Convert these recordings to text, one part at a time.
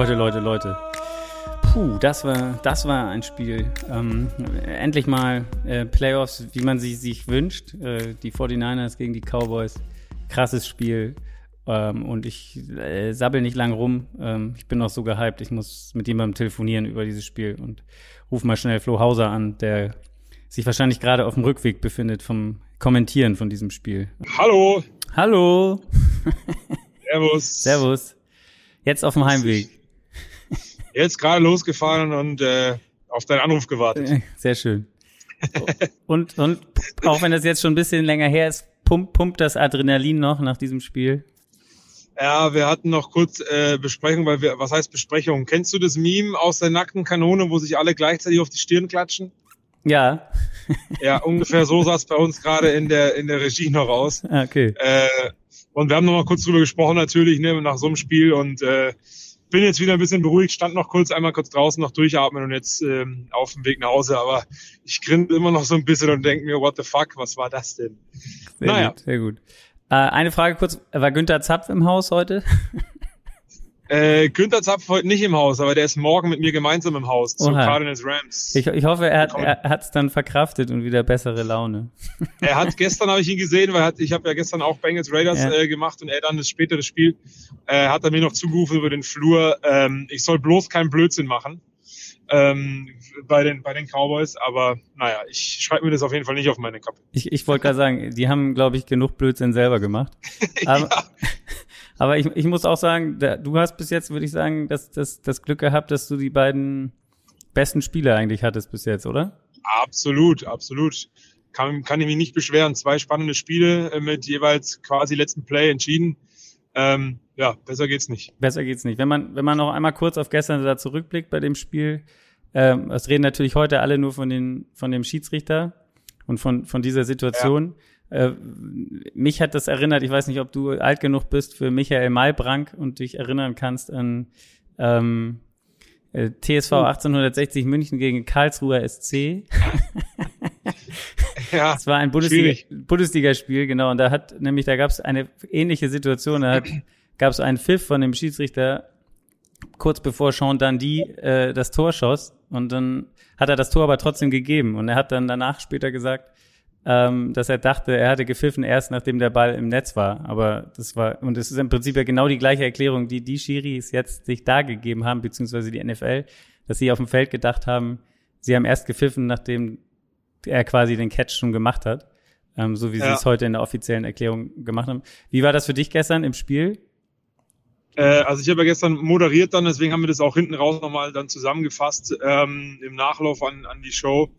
Leute, Leute, Leute. Puh, das war, das war ein Spiel. Ähm, endlich mal äh, Playoffs, wie man sie sich wünscht. Äh, die 49ers gegen die Cowboys. Krasses Spiel. Ähm, und ich äh, sabbel nicht lang rum. Ähm, ich bin noch so gehypt. Ich muss mit jemandem telefonieren über dieses Spiel und ruf mal schnell Flo Hauser an, der sich wahrscheinlich gerade auf dem Rückweg befindet vom Kommentieren von diesem Spiel. Hallo. Hallo. Servus. Servus. Jetzt auf dem Heimweg. Jetzt gerade losgefahren und äh, auf deinen Anruf gewartet. Äh, sehr schön. und, und auch wenn das jetzt schon ein bisschen länger her ist, pumpt, pumpt das Adrenalin noch nach diesem Spiel? Ja, wir hatten noch kurz äh, Besprechung, weil wir, was heißt Besprechung? Kennst du das Meme aus der nackten Kanone, wo sich alle gleichzeitig auf die Stirn klatschen? Ja. ja, ungefähr so sah es bei uns gerade in der, in der Regie noch aus. Ah, okay. Äh, und wir haben noch mal kurz drüber gesprochen, natürlich, ne, nach so einem Spiel und äh, bin jetzt wieder ein bisschen beruhigt, stand noch kurz einmal kurz draußen noch durchatmen und jetzt ähm, auf dem Weg nach Hause, aber ich grinse immer noch so ein bisschen und denke mir, what the fuck, was war das denn? Sehr naja. gut, sehr gut. Äh, eine Frage kurz, war Günther Zapf im Haus heute? Äh, Günther Zapf heute nicht im Haus, aber der ist morgen mit mir gemeinsam im Haus zu Cardinals Rams. Ich, ich hoffe, er hat es dann verkraftet und wieder bessere Laune. Er hat gestern habe ich ihn gesehen, weil hat, ich habe ja gestern auch Bengals Raiders ja. äh, gemacht und er dann das spätere Spiel äh, hat er mir noch zugerufen über den Flur. Ähm, ich soll bloß keinen Blödsinn machen ähm, bei den bei den Cowboys, aber naja, ich schreibe mir das auf jeden Fall nicht auf meine Kappe. Ich, ich wollte gerade sagen, die haben glaube ich genug Blödsinn selber gemacht. Aber, ja. Aber ich, ich muss auch sagen, da, du hast bis jetzt, würde ich sagen, das, das, das Glück gehabt, dass du die beiden besten Spieler eigentlich hattest bis jetzt, oder? Absolut, absolut. Kann, kann ich mich nicht beschweren. Zwei spannende Spiele äh, mit jeweils quasi letzten Play entschieden. Ähm, ja, besser geht's nicht. Besser geht's nicht. Wenn man, wenn man noch einmal kurz auf gestern da zurückblickt bei dem Spiel, ähm, es reden natürlich heute alle nur von den, von dem Schiedsrichter und von, von dieser Situation. Ja. Äh, mich hat das erinnert, ich weiß nicht, ob du alt genug bist für Michael Malbrank und dich erinnern kannst an ähm, äh, TSV 1860 München gegen Karlsruher SC. ja, es war ein Bundesliga, Bundesligaspiel, genau. Und da hat nämlich, da gab es eine ähnliche Situation. Da gab es einen Pfiff von dem Schiedsrichter kurz bevor Sean Dundee äh, das Tor schoss. Und dann hat er das Tor aber trotzdem gegeben. Und er hat dann danach später gesagt, ähm, dass er dachte, er hatte gepfiffen erst nachdem der Ball im Netz war. Aber das war, und das ist im Prinzip ja genau die gleiche Erklärung, die die Schiris jetzt sich da gegeben haben, beziehungsweise die NFL, dass sie auf dem Feld gedacht haben, sie haben erst gepfiffen, nachdem er quasi den Catch schon gemacht hat. Ähm, so wie ja. sie es heute in der offiziellen Erklärung gemacht haben. Wie war das für dich gestern im Spiel? Äh, also ich habe ja gestern moderiert dann, deswegen haben wir das auch hinten raus nochmal dann zusammengefasst ähm, im Nachlauf an, an die Show.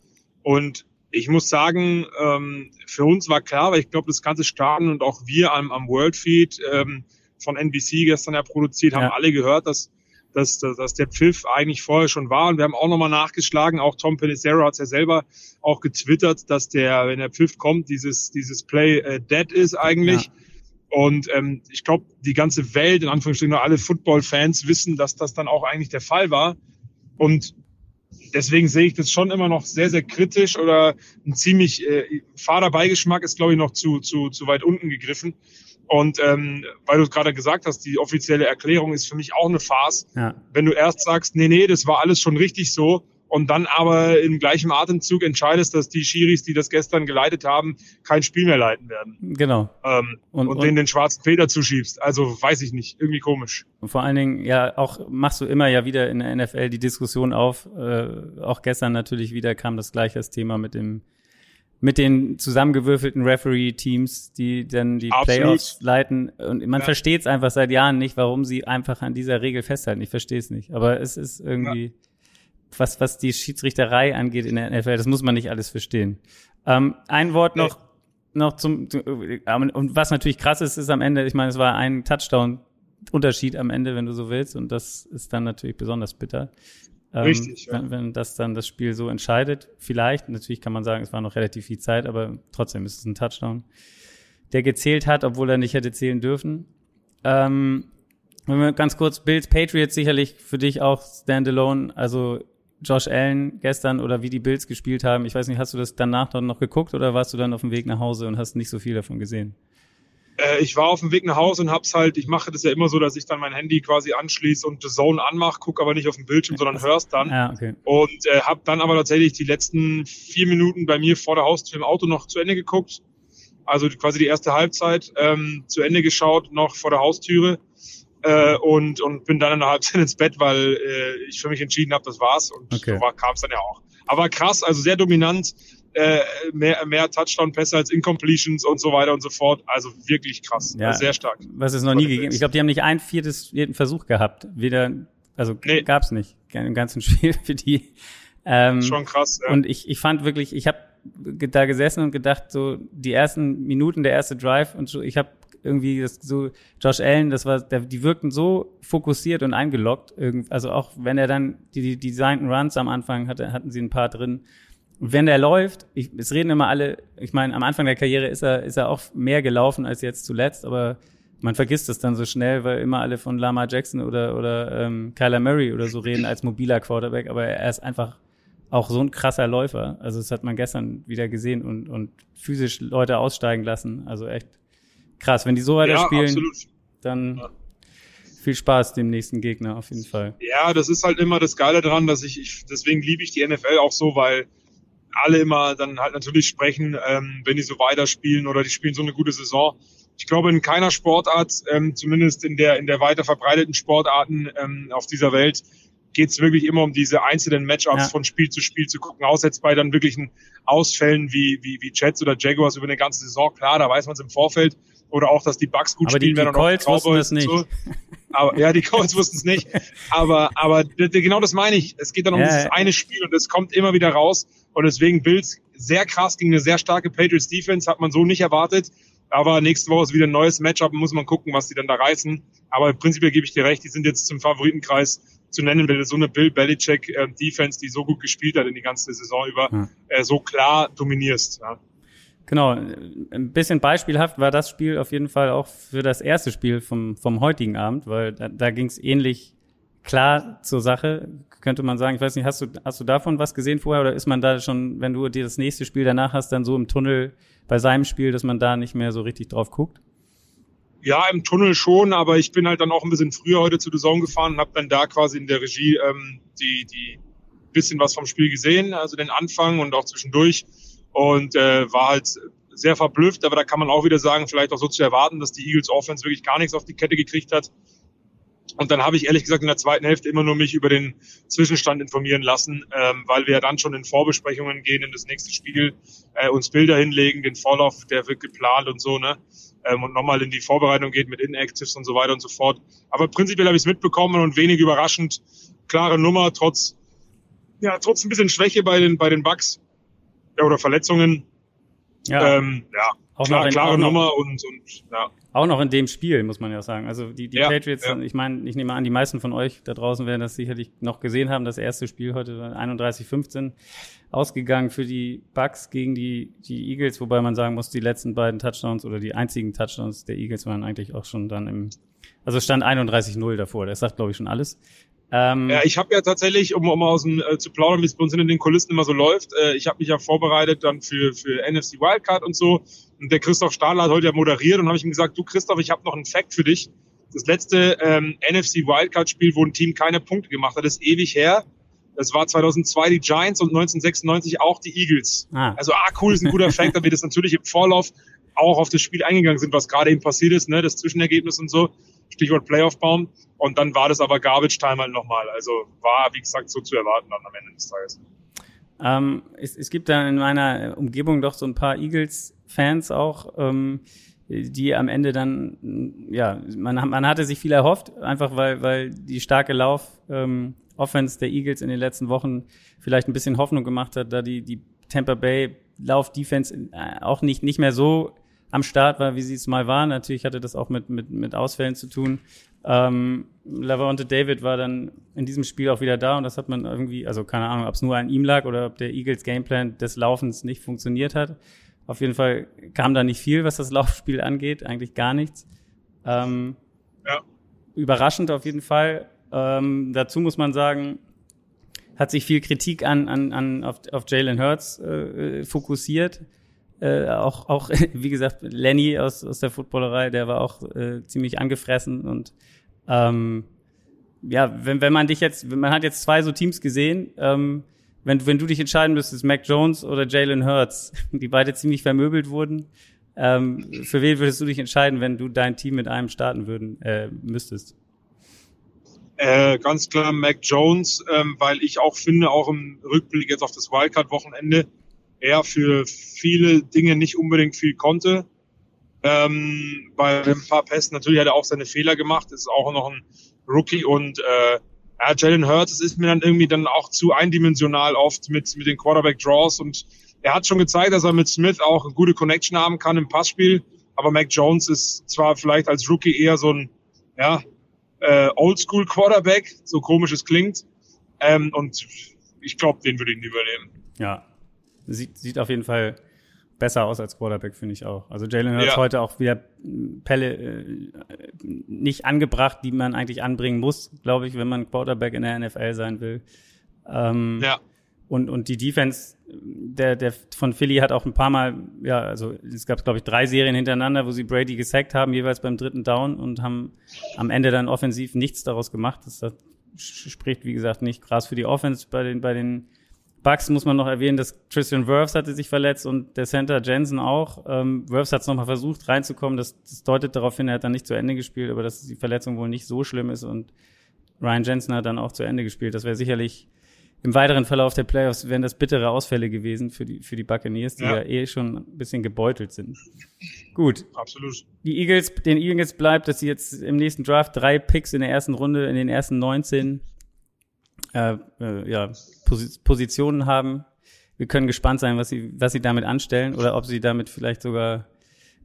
Und ich muss sagen, ähm, für uns war klar, weil ich glaube, das ganze Staaten und auch wir am, am World Feed ähm, von NBC gestern ja produziert, haben ja. alle gehört, dass, dass, dass der Pfiff eigentlich vorher schon war. Und wir haben auch nochmal nachgeschlagen, auch Tom Pelissero hat es ja selber auch getwittert, dass der, wenn der Pfiff kommt, dieses, dieses Play äh, dead ist eigentlich. Ja. Und ähm, ich glaube, die ganze Welt, in Anführungsstrichen, alle Football-Fans wissen, dass das dann auch eigentlich der Fall war. Und deswegen sehe ich das schon immer noch sehr, sehr kritisch oder ein ziemlich äh, fader Beigeschmack ist, glaube ich, noch zu, zu, zu weit unten gegriffen. Und ähm, weil du gerade gesagt hast, die offizielle Erklärung ist für mich auch eine Farce. Ja. Wenn du erst sagst, nee, nee, das war alles schon richtig so und dann aber im gleichen Atemzug entscheidest, dass die Schiris, die das gestern geleitet haben, kein Spiel mehr leiten werden. Genau. Ähm, und, und, und denen den schwarzen Peter zuschiebst. Also weiß ich nicht, irgendwie komisch. Und vor allen Dingen, ja, auch machst du immer ja wieder in der NFL die Diskussion auf. Äh, auch gestern natürlich wieder kam das gleiche das Thema mit dem mit den zusammengewürfelten Referee-Teams, die dann die Absolut. Playoffs leiten. Und man ja. versteht es einfach seit Jahren nicht, warum sie einfach an dieser Regel festhalten. Ich verstehe es nicht. Aber es ist irgendwie. Ja was, was die Schiedsrichterei angeht in der NFL, das muss man nicht alles verstehen. Ähm, ein Wort noch, noch zum, und was natürlich krass ist, ist am Ende, ich meine, es war ein Touchdown-Unterschied am Ende, wenn du so willst, und das ist dann natürlich besonders bitter. Ähm, Richtig, ja. wenn, wenn das dann das Spiel so entscheidet, vielleicht, natürlich kann man sagen, es war noch relativ viel Zeit, aber trotzdem ist es ein Touchdown, der gezählt hat, obwohl er nicht hätte zählen dürfen. Ähm, wenn wir ganz kurz Bills Patriots sicherlich für dich auch Standalone, also Josh Allen gestern oder wie die Bills gespielt haben. Ich weiß nicht, hast du das danach dann noch geguckt oder warst du dann auf dem Weg nach Hause und hast nicht so viel davon gesehen? Äh, ich war auf dem Weg nach Hause und hab's halt, ich mache das ja immer so, dass ich dann mein Handy quasi anschließe und The Zone anmache, gucke aber nicht auf dem Bildschirm, sondern hörst dann. Ja, okay. Und äh, habe dann aber tatsächlich die letzten vier Minuten bei mir vor der Haustür im Auto noch zu Ende geguckt. Also quasi die erste Halbzeit ähm, zu Ende geschaut, noch vor der Haustüre. Äh, und, und bin dann in der Halbzeit ins Bett, weil äh, ich für mich entschieden habe, das war's. Und Okay. so kam es dann ja auch. Aber krass, also sehr dominant, äh, mehr, mehr Touchdown-Pässe als Incompletions und so weiter und so fort. Also wirklich krass, Ja. also sehr stark. Was es noch nie gegeben. Ich glaube, die haben nicht ein viertes vierten Versuch gehabt. Weder, also Nee. gab's nicht im ganzen Spiel für die. Ähm, Schon krass. Ja. Und ich, ich fand wirklich, ich habe da gesessen und gedacht, so die ersten Minuten, der erste Drive und so, ich habe irgendwie das so Josh Allen, das war, der, die wirkten so fokussiert und eingeloggt, irgend, also auch wenn er dann die, die designten Runs am Anfang hatte, hatten sie ein paar drin. Und wenn der läuft, ich, es reden immer alle, ich meine, am Anfang der Karriere ist er, ist er auch mehr gelaufen als jetzt zuletzt, aber man vergisst das dann so schnell, weil immer alle von Lama Jackson oder, oder ähm, Kyler Murray oder so reden als mobiler Quarterback, aber er ist einfach auch so ein krasser Läufer. Also das hat man gestern wieder gesehen und, und physisch Leute aussteigen lassen. Also echt krass. Wenn die so weiter ja, absolut. dann Ja. viel Spaß dem nächsten Gegner auf jeden Fall. Ja, das ist halt immer das Geile dran, dass ich, ich deswegen liebe ich die NFL auch so, weil alle immer dann halt natürlich sprechen, ähm, wenn die so weiterspielen oder die spielen so eine gute Saison. Ich glaube, in keiner Sportart, ähm, zumindest in der in der weiter verbreiteten Sportarten ähm, auf dieser Welt, geht es wirklich immer um diese einzelnen Matchups Ja. von Spiel zu Spiel zu gucken. Außer jetzt bei dann wirklichen Ausfällen wie, wie, wie Jets oder Jaguars über eine ganze Saison. Klar, da weiß man es im Vorfeld. Oder auch, dass die Bucks gut Aber die- spielen die werden. auch Colts wussten das nicht. So. Aber ja, die Colts wussten es nicht. Aber, aber genau das meine ich. Es geht dann um Ja, dieses ja. eine Spiel und es kommt immer wieder raus. Und deswegen Bills sehr krass gegen eine sehr starke Patriots Defense hat man so nicht erwartet. Aber nächste Woche ist wieder ein neues Matchup, muss man gucken, was die dann da reißen. Aber prinzipiell gebe ich dir recht, die sind jetzt zum Favoritenkreis zu nennen, weil so eine Bill Belichick äh, Defense, die so gut gespielt hat in die ganze Saison über, Ja. äh, so klar dominierst. Ja. Genau, ein bisschen beispielhaft war das Spiel auf jeden Fall auch für das erste Spiel vom, vom heutigen Abend, weil da, da ging es ähnlich klar zur Sache, könnte man sagen. Ich weiß nicht, hast du, hast du davon was gesehen vorher oder ist man da schon, wenn du dir das nächste Spiel danach hast, dann so im Tunnel bei seinem Spiel, dass man da nicht mehr so richtig drauf guckt? Ja, im Tunnel schon, aber ich bin halt dann auch ein bisschen früher heute zu Zone gefahren und habe dann da quasi in der Regie ähm, die, die bisschen was vom Spiel gesehen, also den Anfang und auch zwischendurch und äh, war halt sehr verblüfft, aber da kann man auch wieder sagen, vielleicht auch so zu erwarten, dass die Eagles Offense wirklich gar nichts auf die Kette gekriegt hat. Und dann habe ich ehrlich gesagt in der zweiten Hälfte immer nur mich über den Zwischenstand informieren lassen, ähm, weil wir dann schon in Vorbesprechungen gehen in das nächste Spiel, äh, uns Bilder hinlegen, den Vorlauf, der wird geplant und so, ne? Ähm, und nochmal in die Vorbereitung geht mit Inactives und so weiter und so fort. Aber prinzipiell habe ich es mitbekommen und wenig überraschend, klare Nummer, trotz, ja, trotz ein bisschen Schwäche bei den, bei den Bugs ja, oder Verletzungen. Ja, Ähm, ja, auch, klar, noch in, klare auch, noch, Nummer und, und ja. auch noch in dem Spiel, muss man ja sagen. Also die, die Ja, Patriots, ja. ich meine, ich nehme an, die meisten von euch da draußen werden das sicherlich noch gesehen haben. Das erste Spiel heute war 31-15 ausgegangen für die Bucks gegen die, die Eagles, wobei man sagen muss, die letzten beiden Touchdowns oder die einzigen Touchdowns der Eagles waren eigentlich auch schon dann im, also stand 31-0 davor. Das sagt, glaube ich, schon alles. Ähm, Ja, ich habe ja tatsächlich, um, um aus dem äh, zu plaudern, wie es bei uns in den Kulissen immer so läuft, äh, ich habe mich ja vorbereitet dann für, für NFC Wildcard und so. Und der Christoph Stadler hat heute ja moderiert und habe ich ihm gesagt, du Christoph, ich habe noch einen Fact für dich. Das letzte ähm, NFC Wildcard-Spiel, wo ein Team keine Punkte gemacht hat, ist ewig her. Das war 2002 die Giants und 1996 auch die Eagles. ah, Also, ah, cool, ist ein guter Fact, da wir das natürlich im Vorlauf auch auf das Spiel eingegangen sind, was gerade eben passiert ist, ne, das Zwischenergebnis und so. Stichwort Playoff-Baum. Und dann war das aber Garbage Time halt nochmal. Also war, wie gesagt, so zu erwarten dann am Ende des Tages. Ähm, es, es gibt da in meiner Umgebung doch so ein paar Eagles-Fans auch, ähm, die am Ende dann, ja, man, man hatte sich viel erhofft, einfach weil, weil die starke Lauf ähm, Offense der Eagles in den letzten Wochen vielleicht ein bisschen Hoffnung gemacht hat, da die, die Tampa Bay Lauf-Defense äh, auch nicht, nicht mehr so am Start war, wie sie es mal war. Natürlich hatte das auch mit, mit, mit Ausfällen zu tun. Ähm, Lavonte David war dann in diesem Spiel auch wieder da und das hat man irgendwie, also keine Ahnung, ob es nur an ihm lag oder ob der Eagles Gameplan des Laufens nicht funktioniert hat. Auf jeden Fall kam da nicht viel, was das Laufspiel angeht, eigentlich gar nichts. Ähm, Ja. Überraschend auf jeden Fall. Ähm, dazu muss man sagen, hat sich viel Kritik an, an, an auf, auf Jalen Hurts äh, fokussiert. Äh, auch, auch, wie gesagt, Lenny aus, aus der Footballerei, der war auch äh, ziemlich angefressen und ähm, ja, wenn, wenn man dich jetzt, man hat jetzt zwei so Teams gesehen, ähm, wenn, wenn du dich entscheiden müsstest, Mac Jones oder Jalen Hurts, die beide ziemlich vermöbelt wurden, ähm, für wen würdest du dich entscheiden, wenn du dein Team mit einem starten würden äh, müsstest? Äh, ganz klar Mac Jones, ähm, weil ich auch finde, auch im Rückblick jetzt auf das Wildcard-Wochenende, er für viele Dinge nicht unbedingt viel konnte. Ähm, bei ein paar Pässen natürlich hat er auch seine Fehler gemacht, ist auch noch ein Rookie und äh, ja, Jalen Hurts, ist mir dann irgendwie dann auch zu eindimensional oft mit, mit den Quarterback-Draws und er hat schon gezeigt, dass er mit Smith auch eine gute Connection haben kann im Passspiel, aber Mac Jones ist zwar vielleicht als Rookie eher so ein, ja, äh, Oldschool-Quarterback, so komisch es klingt, ähm, und ich glaube, den würde ich lieber nehmen. Ja, sieht, sieht auf jeden Fall besser aus als Quarterback, finde ich auch. Also Jalen Hurts ja. heute auch wieder Pelle äh, nicht angebracht, die man eigentlich anbringen muss, glaube ich, wenn man Quarterback in der NFL sein will. Ähm, ja. Und, und die Defense der, der von Philly hat auch ein paar Mal, ja, also es gab, glaube ich, drei Serien hintereinander, wo sie Brady gesackt haben, jeweils beim dritten Down und haben am Ende dann offensiv nichts daraus gemacht. Das, das spricht, wie gesagt, nicht krass für die Offense bei den, bei den Bucks muss man noch erwähnen, dass Christian Wirfs hatte sich verletzt und der Center Jensen auch. Ähm, Wirfs hat es nochmal versucht reinzukommen. Das, das deutet darauf hin, er hat dann nicht zu Ende gespielt, aber dass die Verletzung wohl nicht so schlimm ist und Ryan Jensen hat dann auch zu Ende gespielt. Das wäre sicherlich im weiteren Verlauf der Playoffs wären das bittere Ausfälle gewesen für die, für die Buccaneers, die ja. ja eh schon ein bisschen gebeutelt sind. Gut. Absolut. Die Eagles, den Eagles bleibt, dass sie jetzt im nächsten Draft drei Picks in der ersten Runde, in den ersten 19 äh, äh, ja, Pos Positionen haben. Wir können gespannt sein, was sie, was sie damit anstellen oder ob sie damit vielleicht sogar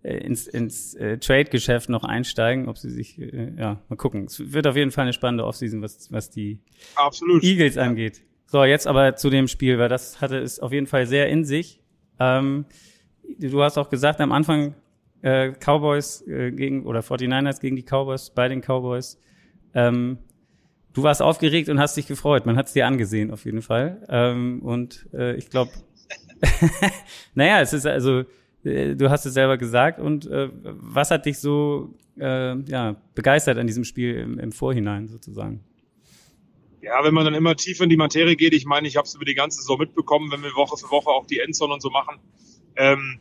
äh, ins, ins äh, Trade-Geschäft noch einsteigen, ob sie sich, äh, ja, mal gucken. Es wird auf jeden Fall eine spannende Offseason, was, was die Absolut. Eagles angeht. So, jetzt aber zu dem Spiel, weil das hatte es auf jeden Fall sehr in sich. Ähm, du hast auch gesagt am Anfang, äh, Cowboys äh, gegen oder 49ers gegen die Cowboys, bei den Cowboys. Ähm, du warst aufgeregt und hast dich gefreut. Man hat es dir angesehen, auf jeden Fall. Ähm, und äh, ich glaube, naja, es ist also, äh, du hast es selber gesagt. Und äh, was hat dich so äh, ja, begeistert an diesem Spiel im, im Vorhinein sozusagen? Ja, wenn man dann immer tiefer in die Materie geht, ich meine, ich habe es über die ganze Saison mitbekommen, wenn wir Woche für Woche auch die Endzone und so machen. Ähm,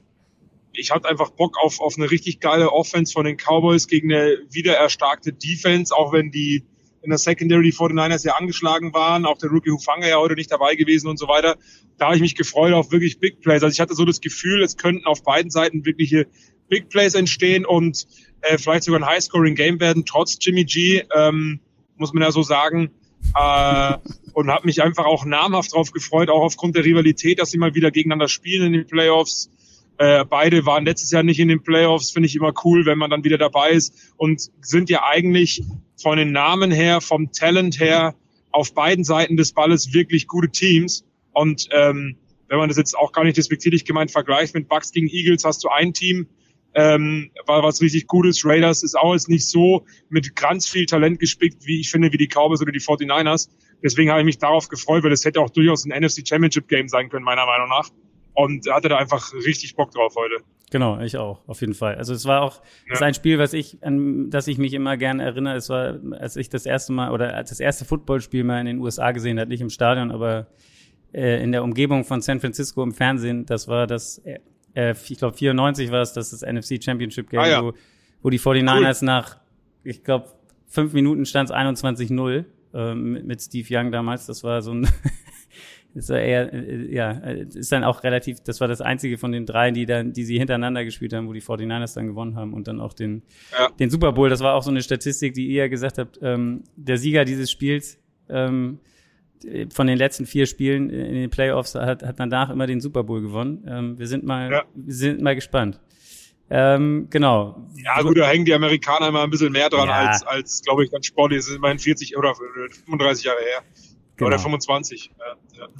ich hatte einfach Bock auf, auf eine richtig geile Offense von den Cowboys gegen eine wiedererstarkte Defense, auch wenn die in der Secondary die 49ers ja angeschlagen waren, auch der Rookie Hufanga ja heute nicht dabei gewesen und so weiter. Da habe ich mich gefreut auf wirklich Big Plays. Also ich hatte so das Gefühl, es könnten auf beiden Seiten wirkliche Big Plays entstehen und äh, vielleicht sogar ein High-Scoring-Game werden, trotz Jimmy G, ähm, muss man ja so sagen. Äh, und habe mich einfach auch namhaft drauf gefreut, auch aufgrund der Rivalität, dass sie mal wieder gegeneinander spielen in den Playoffs. Äh, beide waren letztes Jahr nicht in den Playoffs, finde ich immer cool, wenn man dann wieder dabei ist und sind ja eigentlich von den Namen her, vom Talent her auf beiden Seiten des Balles wirklich gute Teams. Und ähm, wenn man das jetzt auch gar nicht despektierlich gemeint vergleicht mit Bucks gegen Eagles, hast du ein Team, ähm, war was richtig Gutes. Raiders ist auch jetzt nicht so mit ganz viel Talent gespickt, wie ich finde, wie die Cowboys oder die 49ers. Deswegen habe ich mich darauf gefreut, weil das hätte auch durchaus ein NFC Championship Game sein können, meiner Meinung nach. Und hatte da einfach richtig Bock drauf heute. Genau, ich auch, auf jeden Fall. Also es war auch, ja. ist ein Spiel, was ich, an das ich mich immer gerne erinnere. Es war, als ich das erste Mal oder als das erste Footballspiel mal in den USA gesehen hat, nicht im Stadion, aber äh, in der Umgebung von San Francisco im Fernsehen. Das war das, äh, ich glaube 94 war es, das ist das NFC Championship Game, ah, ja. wo, wo die 49ers cool. nach, ich glaube, fünf Minuten stand es 21-0 äh, mit, mit Steve Young damals. Das war so ein ist eher, äh, ja, ist dann auch relativ, das war das einzige von den drei, die dann, die sie hintereinander gespielt haben, wo die 49ers dann gewonnen haben und dann auch den, ja. den Super Bowl. Das war auch so eine Statistik, die ihr gesagt habt, ähm, der Sieger dieses Spiels, ähm, von den letzten vier Spielen in den Playoffs hat, hat danach immer den Super Bowl gewonnen. Ähm, wir sind mal, ja. wir sind mal gespannt. Ähm, genau. Ja, gut, da hängen die Amerikaner immer ein bisschen mehr dran ja. als, als glaube ich, ganz sportlich. Es ist immerhin 40 oder 35 Jahre her. Genau. Oder 25. Ja, ja.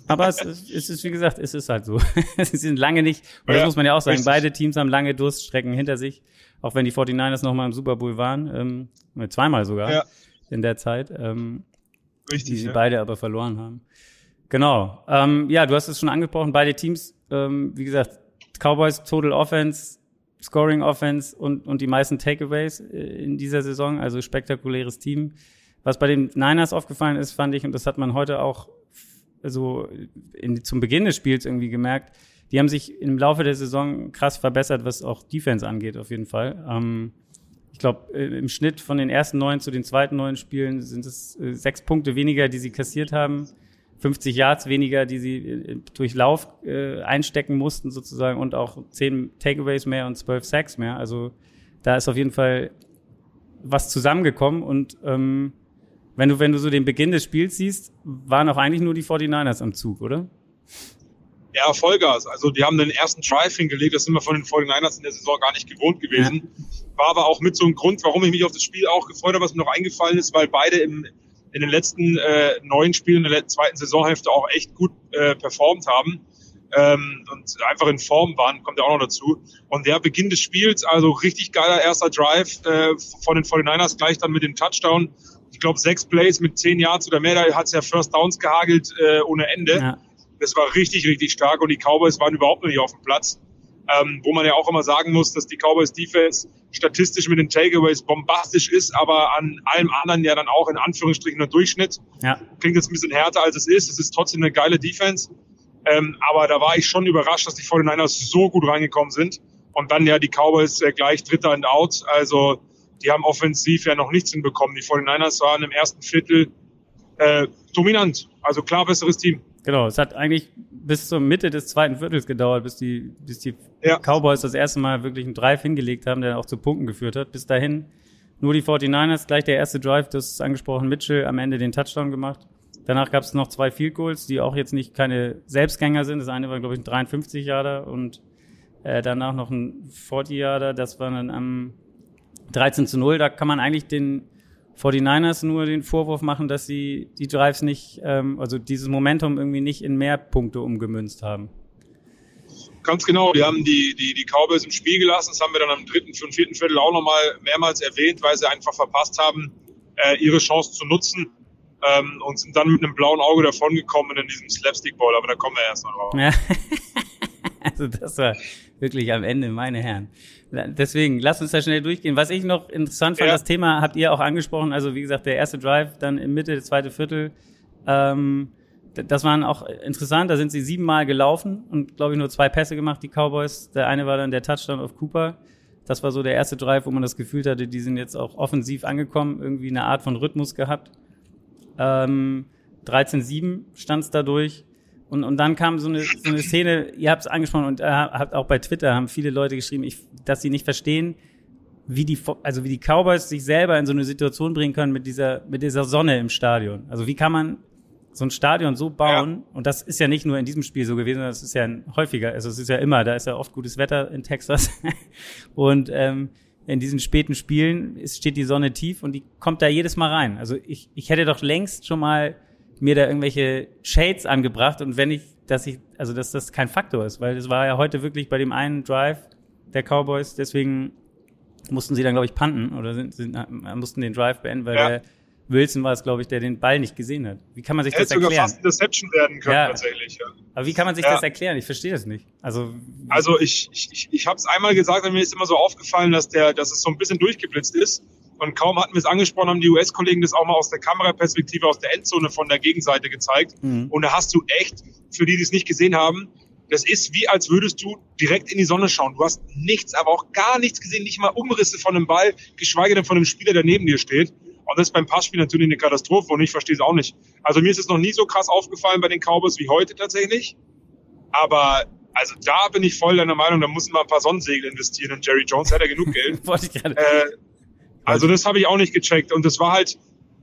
Aber es ist, es ist, wie gesagt, es ist halt so. Sie sind lange nicht, und das ja, muss man ja auch sagen, richtig. beide Teams haben lange Durststrecken hinter sich, auch wenn die 49ers nochmal im Super Bowl waren, ähm, zweimal sogar ja. in der Zeit, ähm, richtig, die sie beide aber verloren haben. Genau. Ähm, ja, du hast es schon angesprochen, beide Teams, ähm, wie gesagt, Cowboys Total Offense, Scoring Offense und, und die meisten Takeaways äh, in dieser Saison, also spektakuläres Team. Was bei den Niners aufgefallen ist, fand ich, und das hat man heute auch so in, zum Beginn des Spiels irgendwie gemerkt, die haben sich im Laufe der Saison krass verbessert, was auch Defense angeht, auf jeden Fall. Ähm, ich glaube, äh, im Schnitt von den ersten neun zu den zweiten neun Spielen sind es äh, sechs Punkte weniger, die sie kassiert haben. 50 Yards weniger, die sie äh, durch Lauf äh, einstecken mussten sozusagen und auch 10 Takeaways mehr und 12 Sacks mehr. Also da ist auf jeden Fall was zusammengekommen und ähm, wenn du, wenn du so den Beginn des Spiels siehst, waren auch eigentlich nur die 49ers am Zug, oder? Ja, Vollgas. Also die haben den ersten Drive hingelegt, das sind wir von den 49ers in der Saison gar nicht gewohnt gewesen. Ja. War aber auch mit so einem Grund, warum ich mich auf das Spiel auch gefreut habe, was mir noch eingefallen ist, weil beide im in den letzten äh, neun Spielen in der zweiten Saisonhälfte auch echt gut äh, performt haben ähm, und einfach in Form waren, kommt ja auch noch dazu. Und der Beginn des Spiels, also richtig geiler erster Drive äh, von den 49ers, gleich dann mit dem Touchdown. Ich glaube, sechs Plays mit zehn Yards oder mehr, da hat es ja First Downs gehagelt äh, ohne Ende. Ja. Das war richtig, richtig stark und die Cowboys waren überhaupt noch nicht auf dem Platz ähm, wo man ja auch immer sagen muss, dass die Cowboys Defense statistisch mit den Takeaways bombastisch ist, aber an allem anderen ja dann auch in Anführungsstrichen ein Durchschnitt. Ja. Klingt jetzt ein bisschen härter als es ist. Es ist trotzdem eine geile Defense. Ähm, aber da war ich schon überrascht, dass die 49ers so gut reingekommen sind. Und dann ja die Cowboys äh, gleich Dritter und Out. Also die haben offensiv ja noch nichts hinbekommen. Die 49ers waren im ersten Viertel äh, dominant. Also klar besseres Team. Genau, es hat eigentlich bis zur Mitte des zweiten Viertels gedauert, bis die, bis die ja. Cowboys das erste Mal wirklich einen Drive hingelegt haben, der auch zu Punkten geführt hat. Bis dahin nur die 49ers, gleich der erste Drive, das ist angesprochen, Mitchell am Ende den Touchdown gemacht. Danach gab es noch zwei Field Goals, die auch jetzt nicht keine Selbstgänger sind. Das eine war, glaube ich, ein 53 Yarder und äh, danach noch ein 40 Yarder. Das war dann am 13 zu 0. Da kann man eigentlich den 49ers nur den Vorwurf machen, dass sie die Drives nicht, ähm, also dieses Momentum irgendwie nicht in mehr Punkte umgemünzt haben. Ganz genau, wir haben die, die, die Cowboys im Spiel gelassen. Das haben wir dann am dritten und vierten Viertel auch nochmal mehrmals erwähnt, weil sie einfach verpasst haben, äh, ihre Chance zu nutzen ähm, und sind dann mit einem blauen Auge davongekommen in diesem Slapstick-Ball. Aber da kommen wir erst noch drauf. Ja. also das war wirklich am Ende, meine Herren. Deswegen, lass uns da schnell durchgehen. Was ich noch interessant fand, ja. das Thema habt ihr auch angesprochen. Also wie gesagt, der erste Drive, dann im Mitte, das zweite Viertel. Ähm, das waren auch interessant. Da sind sie siebenmal gelaufen und glaube ich nur zwei Pässe gemacht, die Cowboys. Der eine war dann der Touchdown auf Cooper. Das war so der erste Drive, wo man das Gefühl hatte, die sind jetzt auch offensiv angekommen, irgendwie eine Art von Rhythmus gehabt. Ähm, 13-7 stand es dadurch. Und, und dann kam so eine, so eine Szene, ihr habt es angesprochen und äh, habt auch bei Twitter haben viele Leute geschrieben, ich, dass sie nicht verstehen, wie die, also wie die Cowboys sich selber in so eine Situation bringen können mit dieser, mit dieser Sonne im Stadion. Also wie kann man so ein Stadion so bauen? Ja. Und das ist ja nicht nur in diesem Spiel so gewesen, das ist ja ein häufiger, also es ist ja immer, da ist ja oft gutes Wetter in Texas. und ähm, in diesen späten Spielen ist, steht die Sonne tief und die kommt da jedes Mal rein. Also ich, ich hätte doch längst schon mal mir da irgendwelche Shades angebracht und wenn ich, dass ich, also dass das kein Faktor ist, weil es war ja heute wirklich bei dem einen Drive der Cowboys, deswegen mussten sie dann, glaube ich, panten oder sind, sind, mussten den Drive beenden, weil ja. der Wilson war es, glaube ich, der den Ball nicht gesehen hat. Wie kann man sich er das erklären? sogar fast Interception werden können, ja. tatsächlich. Ja. Aber wie kann man sich ja. das erklären? Ich verstehe das nicht. Also, also ich, ich, ich, ich habe es einmal gesagt, und mir ist immer so aufgefallen, dass der, dass es so ein bisschen durchgeblitzt ist. Und kaum hatten wir es angesprochen, haben die US-Kollegen das auch mal aus der Kameraperspektive, aus der Endzone von der Gegenseite gezeigt. Mhm. Und da hast du echt, für die, die es nicht gesehen haben, das ist wie, als würdest du direkt in die Sonne schauen. Du hast nichts, aber auch gar nichts gesehen, nicht mal Umrisse von einem Ball, geschweige denn von einem Spieler, der neben dir steht. Und das ist beim Passspiel natürlich eine Katastrophe und ich verstehe es auch nicht. Also mir ist es noch nie so krass aufgefallen bei den Cowboys wie heute tatsächlich. Aber also da bin ich voll deiner Meinung, da muss man ein paar Sonnensegel investieren und Jerry Jones hat ja genug Geld. Wollte ich gerade. Äh, also das habe ich auch nicht gecheckt. Und das war halt,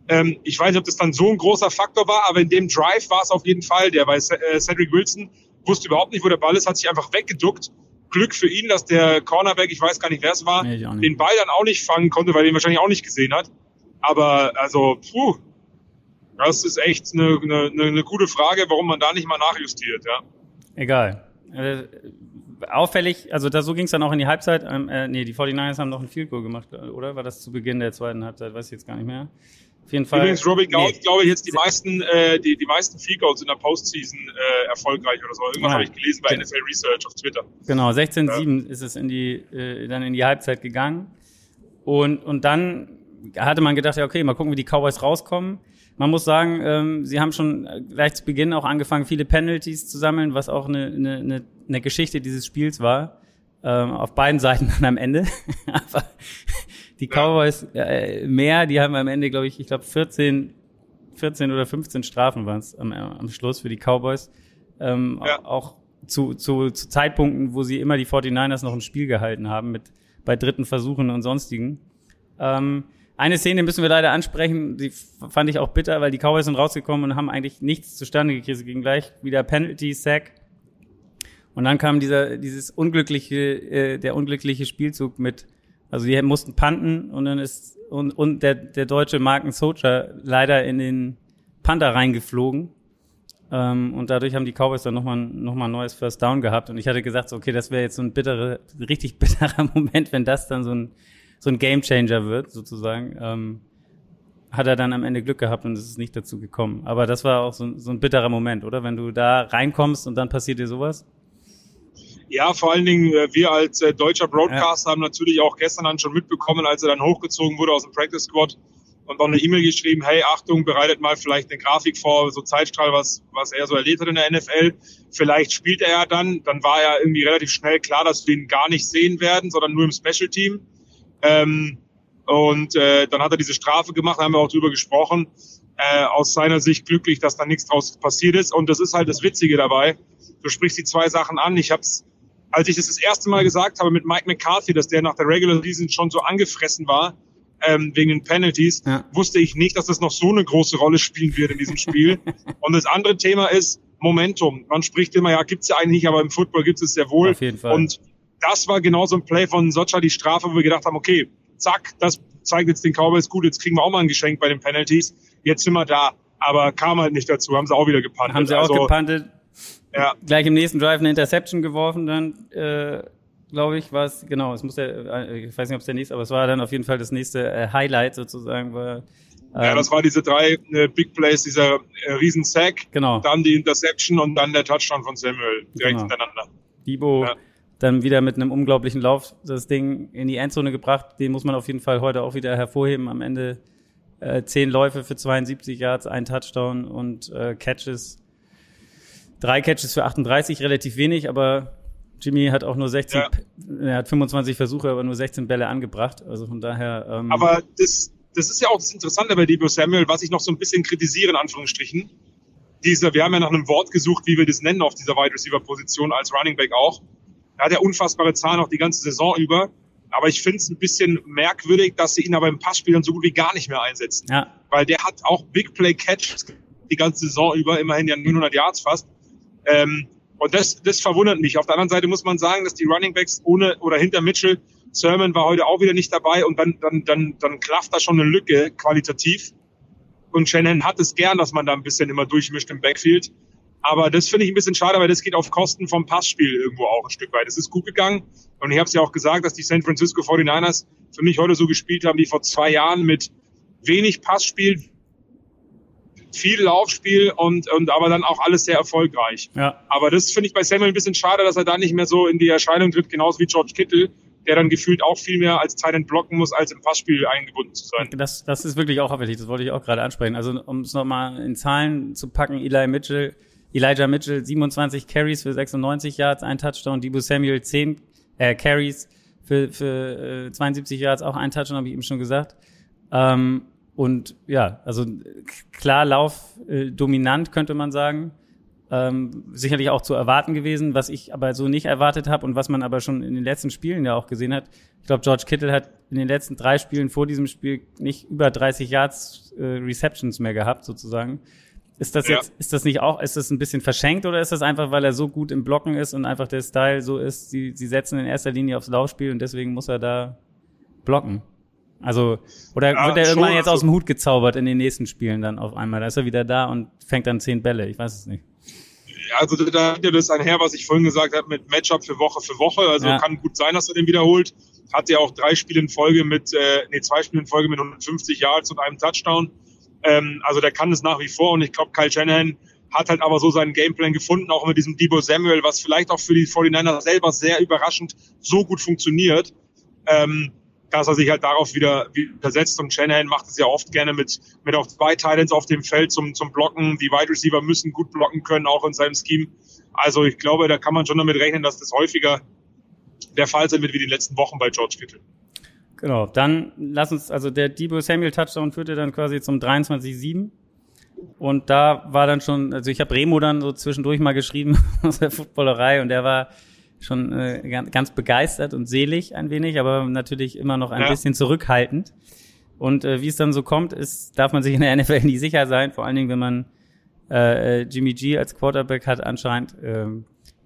ähm, ich weiß nicht, ob das dann so ein großer Faktor war, aber in dem Drive war es auf jeden Fall der, weil äh, Cedric Wilson wusste überhaupt nicht, wo der Ball ist, hat sich einfach weggeduckt. Glück für ihn, dass der Cornerback, ich weiß gar nicht, wer es war, nee, den Ball dann auch nicht fangen konnte, weil er ihn wahrscheinlich auch nicht gesehen hat. Aber also, puh, das ist echt eine, eine, eine gute Frage, warum man da nicht mal nachjustiert, ja. Egal. Äh, auffällig, also da so ging es dann auch in die Halbzeit. Ähm, äh, nee, die 49ers haben noch ein Field Goal gemacht, oder? War das zu Beginn der zweiten Halbzeit? Weiß ich jetzt gar nicht mehr. Auf jeden Fall. Übrigens, Robbie Gould, nee. glaube ich, jetzt die meisten, äh, die, die meisten Field Goals in der Postseason äh, erfolgreich oder so. Irgendwas ja. habe ich gelesen bei NFL Research auf Twitter. Genau, 16-7 ja. ist es in die, äh, dann in die Halbzeit gegangen. Und, und dann hatte man gedacht, ja, okay, mal gucken, wie die Cowboys rauskommen. Man muss sagen, ähm, sie haben schon gleich zu Beginn auch angefangen, viele Penalties zu sammeln, was auch eine, eine, eine Geschichte dieses Spiels war. Ähm, auf beiden Seiten dann am Ende. Aber die Cowboys äh, mehr, die haben am Ende, glaube ich, ich glaube 14, 14 oder 15 Strafen waren es am, am Schluss für die Cowboys. Ähm, ja. Auch zu, zu, zu Zeitpunkten, wo sie immer die 49ers noch ein Spiel gehalten haben, mit bei dritten Versuchen und sonstigen. Ähm, eine Szene müssen wir leider ansprechen, die fand ich auch bitter, weil die Cowboys sind rausgekommen und haben eigentlich nichts zustande gekriegt. Sie gingen gleich wieder Penalty, Sack. Und dann kam dieser, dieses unglückliche, äh, der unglückliche Spielzug mit also die mussten panten und dann ist und, und der, der deutsche Marken Socha leider in den Panther reingeflogen. Ähm, und dadurch haben die Cowboys dann nochmal noch mal ein neues First Down gehabt. Und ich hatte gesagt, so, okay, das wäre jetzt so ein bitterer, richtig bitterer Moment, wenn das dann so ein, so ein Game Changer wird, sozusagen. Ähm, hat er dann am Ende Glück gehabt und es ist nicht dazu gekommen. Aber das war auch so, so ein bitterer Moment, oder? Wenn du da reinkommst und dann passiert dir sowas? Ja, vor allen Dingen äh, wir als äh, deutscher Broadcaster ja. haben natürlich auch gestern dann schon mitbekommen, als er dann hochgezogen wurde aus dem Practice Squad und auch eine E-Mail geschrieben, hey, Achtung, bereitet mal vielleicht eine Grafik vor, so Zeitstrahl, was, was er so erlebt hat in der NFL. Vielleicht spielt er ja dann. Dann war ja irgendwie relativ schnell klar, dass wir ihn gar nicht sehen werden, sondern nur im Special Team. Ähm, und äh, dann hat er diese Strafe gemacht, da haben wir auch drüber gesprochen. Äh, aus seiner Sicht glücklich, dass da nichts draus passiert ist. Und das ist halt das Witzige dabei. Du sprichst die zwei Sachen an. Ich habe es als ich das das erste Mal gesagt habe mit Mike McCarthy, dass der nach der Regular Season schon so angefressen war, ähm, wegen den Penalties, ja. wusste ich nicht, dass das noch so eine große Rolle spielen wird in diesem Spiel. Und das andere Thema ist Momentum. Man spricht immer, ja, gibt's ja eigentlich nicht, aber im Football gibt es sehr wohl. Auf jeden Fall. Und das war genau so ein Play von Socha, die Strafe, wo wir gedacht haben, okay, zack, das zeigt jetzt den Cowboys gut, jetzt kriegen wir auch mal ein Geschenk bei den Penalties. Jetzt sind wir da. Aber kam halt nicht dazu, haben sie auch wieder gepantet. Haben sie auch also, gepantet ja. Gleich im nächsten Drive eine Interception geworfen, dann, äh, glaube ich, war es, genau, es muss der, äh, ich weiß nicht, ob es der nächste, aber es war dann auf jeden Fall das nächste äh, Highlight sozusagen. War, ähm, ja, das war diese drei äh, Big Plays, dieser äh, riesen Sack, genau. dann die Interception und dann der Touchdown von Samuel direkt genau. hintereinander. Debo ja. Dann wieder mit einem unglaublichen Lauf das Ding in die Endzone gebracht. Den muss man auf jeden Fall heute auch wieder hervorheben. Am Ende äh, zehn Läufe für 72 Yards, ein Touchdown und äh, Catches Drei Catches für 38, relativ wenig, aber Jimmy hat auch nur 16, ja. er hat 25 Versuche, aber nur 16 Bälle angebracht. Also von daher. Ähm aber das, das ist ja auch das Interessante bei Debo Samuel, was ich noch so ein bisschen kritisiere, in Anführungsstrichen. Dieser, wir haben ja nach einem Wort gesucht, wie wir das nennen auf dieser Wide Receiver Position als Running Back auch. Er hat ja unfassbare Zahlen auch die ganze Saison über. Aber ich finde es ein bisschen merkwürdig, dass sie ihn aber im Passspiel dann so gut wie gar nicht mehr einsetzen. Ja. Weil der hat auch Big Play Catches die ganze Saison über, immerhin ja 900 Yards fast. Ähm, und das, das verwundert mich. Auf der anderen Seite muss man sagen, dass die Running Backs ohne oder hinter Mitchell, Sermon war heute auch wieder nicht dabei und dann, dann, dann, dann klafft da schon eine Lücke qualitativ. Und Shannon hat es gern, dass man da ein bisschen immer durchmischt im Backfield. Aber das finde ich ein bisschen schade, weil das geht auf Kosten vom Passspiel irgendwo auch ein Stück weit. Es ist gut gegangen. Und ich habe es ja auch gesagt, dass die San Francisco 49ers für mich heute so gespielt haben wie vor zwei Jahren mit wenig Passspiel, viel Laufspiel und, und aber dann auch alles sehr erfolgreich. Ja. Aber das finde ich bei Samuel ein bisschen schade, dass er da nicht mehr so in die Erscheinung tritt, genauso wie George Kittle, der dann gefühlt auch viel mehr als Titan blocken muss, als im Passspiel eingebunden zu sein. Das, das ist wirklich auch auffällig, das wollte ich auch gerade ansprechen. Also um es nochmal in Zahlen zu packen, Eli Mitchell, Elijah Mitchell 27 Carries für 96 Yards, ein Touchdown, Debo Samuel 10 äh, Carries für, für äh, 72 Yards, auch ein Touchdown, habe ich eben schon gesagt. Ähm, und ja, also klar Lauf äh, dominant könnte man sagen. Ähm, sicherlich auch zu erwarten gewesen, was ich aber so nicht erwartet habe und was man aber schon in den letzten Spielen ja auch gesehen hat. Ich glaube, George Kittle hat in den letzten drei Spielen vor diesem Spiel nicht über 30 Yards äh, Receptions mehr gehabt, sozusagen. Ist das ja. jetzt, ist das nicht auch, ist das ein bisschen verschenkt oder ist das einfach, weil er so gut im Blocken ist und einfach der Style so ist, sie, sie setzen in erster Linie aufs Laufspiel und deswegen muss er da blocken? Also, oder ja, wird er irgendwann jetzt aus dem Hut gezaubert in den nächsten Spielen dann auf einmal? Da ist er wieder da und fängt dann zehn Bälle. Ich weiß es nicht. Also da geht das einher, was ich vorhin gesagt habe, mit Matchup für Woche für Woche. Also ja. kann gut sein, dass er den wiederholt. Hat ja auch drei Spiele in Folge mit, äh, nee, zwei Spiele in Folge mit 150 Yards und einem Touchdown. Ähm, also der kann es nach wie vor und ich glaube, Kyle Shanahan hat halt aber so seinen Gameplan gefunden, auch mit diesem Debo Samuel, was vielleicht auch für die 49ers selber sehr überraschend so gut funktioniert, ähm, dass er sich halt darauf wieder, wieder setzt. Und Shanahan macht es ja oft gerne mit, mit auch zwei Titans auf dem Feld zum, zum Blocken. Die Wide Receiver müssen gut blocken können, auch in seinem Scheme. Also ich glaube, da kann man schon damit rechnen, dass das häufiger der Fall sein wird wie die letzten Wochen bei George Kittle. Genau, dann lass uns, also der Debo Samuel Touchdown führte dann quasi zum 23-7. Und da war dann schon, also ich habe Remo dann so zwischendurch mal geschrieben aus der Footballerei und der war schon äh, ganz begeistert und selig ein wenig, aber natürlich immer noch ein ja. bisschen zurückhaltend. Und äh, wie es dann so kommt, ist, darf man sich in der NFL nie sicher sein, vor allen Dingen, wenn man äh, äh Jimmy G als Quarterback hat anscheinend. Äh,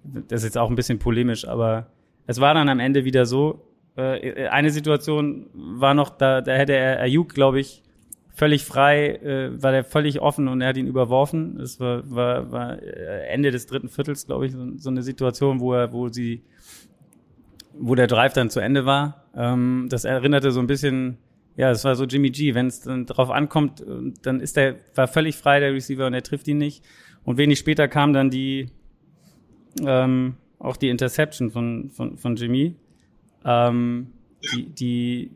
das ist jetzt auch ein bisschen polemisch, aber es war dann am Ende wieder so. Äh, eine Situation war noch, da, da hätte er Ayuk, glaube ich, völlig frei, äh, war der völlig offen und er hat ihn überworfen. Es war, war, war äh, Ende des dritten Viertels, glaube ich, so, so, eine Situation, wo er, wo sie, wo der Drive dann zu Ende war. Ähm, das erinnerte so ein bisschen, ja, das war so Jimmy G. Wenn es dann drauf ankommt, dann ist der, war völlig frei, der Receiver, und er trifft ihn nicht. Und wenig später kam dann die, ähm, auch die Interception von, von, von Jimmy, ähm, die, die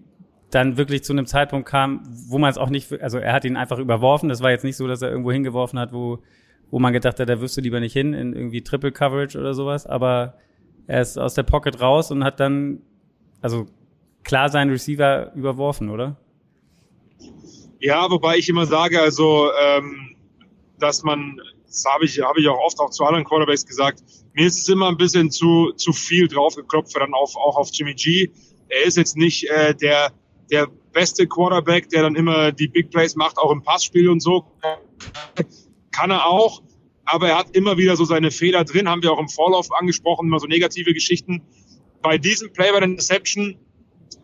dann wirklich zu einem Zeitpunkt kam, wo man es auch nicht, also er hat ihn einfach überworfen. Das war jetzt nicht so, dass er irgendwo hingeworfen hat, wo, wo man gedacht hat, da wirst du lieber nicht hin, in irgendwie Triple Coverage oder sowas. Aber er ist aus der Pocket raus und hat dann, also klar seinen Receiver überworfen, oder? Ja, wobei ich immer sage, also, ähm, dass man, das habe ich, habe ich auch oft auch zu anderen Quarterbacks gesagt, mir ist es immer ein bisschen zu, zu viel draufgeklopft, dann auf, auch auf Jimmy G. Er ist jetzt nicht äh, der, der beste Quarterback, der dann immer die Big Plays macht, auch im Passspiel und so. Kann er auch, aber er hat immer wieder so seine Fehler drin, haben wir auch im Vorlauf angesprochen, immer so negative Geschichten. Bei diesem Play bei der Interception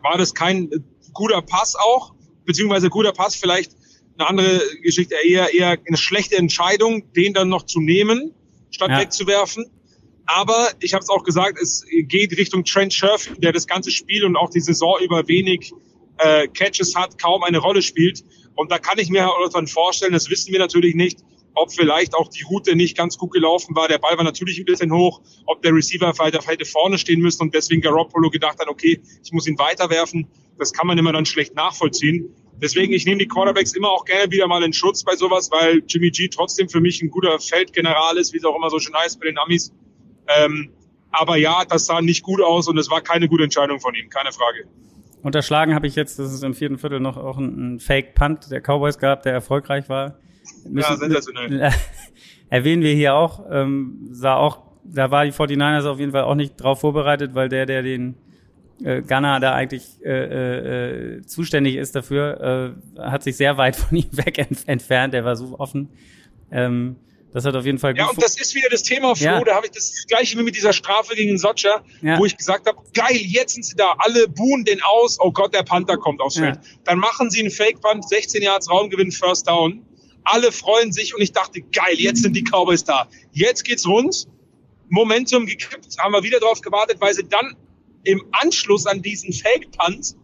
war das kein guter Pass auch, beziehungsweise guter Pass vielleicht eine andere Geschichte, eher, eher eine schlechte Entscheidung, den dann noch zu nehmen, statt ja. wegzuwerfen. Aber ich habe es auch gesagt, es geht Richtung Trent Scherf, der das ganze Spiel und auch die Saison über wenig äh, Catches hat, kaum eine Rolle spielt. Und da kann ich mir dann vorstellen, das wissen wir natürlich nicht, ob vielleicht auch die Route nicht ganz gut gelaufen war. Der Ball war natürlich ein bisschen hoch, ob der Receiver weiter hätte vorne stehen müssen und deswegen Garoppolo gedacht hat, okay, ich muss ihn weiterwerfen. Das kann man immer dann schlecht nachvollziehen. Deswegen, ich nehme die Quarterbacks immer auch gerne wieder mal in Schutz bei sowas, weil Jimmy G trotzdem für mich ein guter Feldgeneral ist, wie es auch immer so schön heißt bei den Amis. Ähm, aber ja, das sah nicht gut aus und es war keine gute Entscheidung von ihm, keine Frage. Unterschlagen habe ich jetzt, dass es im vierten Viertel noch auch einen Fake-Punt der Cowboys gab, der erfolgreich war. Müssen, ja, sensationell. erwähnen wir hier auch, ähm, sah auch, da war die 49ers auf jeden Fall auch nicht drauf vorbereitet, weil der, der den äh, Gunner da eigentlich äh, äh, zuständig ist dafür, äh, hat sich sehr weit von ihm weg ent entfernt, der war so offen. Ähm, das hat auf jeden Fall Ja, und das ist wieder das Thema, Flo. Ja. Da habe ich das gleiche wie mit dieser Strafe gegen Socha, ja. wo ich gesagt habe, geil, jetzt sind sie da, alle buhen den aus. Oh Gott, der Panther kommt aufs Feld. Ja. Dann machen sie einen Fake-Punt, 16 Yards Raumgewinn, First Down. Alle freuen sich und ich dachte, geil, jetzt sind die Cowboys da. Jetzt geht's rund. Momentum gekippt, haben wir wieder drauf gewartet, weil sie dann im Anschluss an diesen Fake-Punt,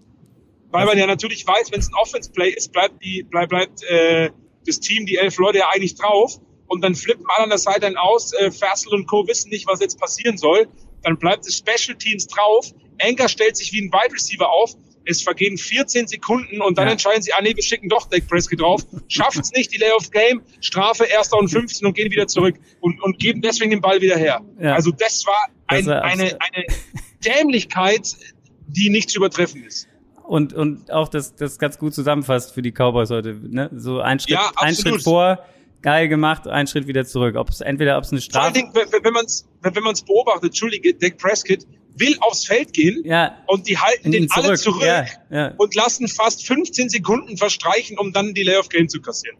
weil man ja natürlich weiß, wenn es ein Offense-Play ist, bleibt, die, bleibt, bleibt äh, das Team, die elf Leute ja eigentlich drauf und dann flippen alle an der Seite dann aus. Äh, Fassel und Co. wissen nicht, was jetzt passieren soll. Dann bleibt das Special Teams drauf. Anker stellt sich wie ein Wide Receiver auf. Es vergehen 14 Sekunden und dann ja. entscheiden sie, ah nee, wir schicken doch Dak Prescott drauf. Schafft es nicht, die Layoff Game, Strafe erster und 15 und gehen wieder zurück und, und geben deswegen den Ball wieder her. Ja. Also das war, ein, das eine, eine Dämlichkeit, die nicht zu übertreffen ist. Und, und auch das, das ganz gut zusammenfasst für die Cowboys heute. Ne? So ein Schritt, ja, ein Schritt vor, geil gemacht, einen Schritt wieder zurück. Ob es entweder ob es eine Strafe. Vor allem, wenn man es wenn man's beobachtet, entschuldige, Dak Prescott will aufs Feld gehen ja. und die halten den zurück. alle zurück ja, ja. und lassen fast 15 Sekunden verstreichen, um dann die Layoff Game zu kassieren.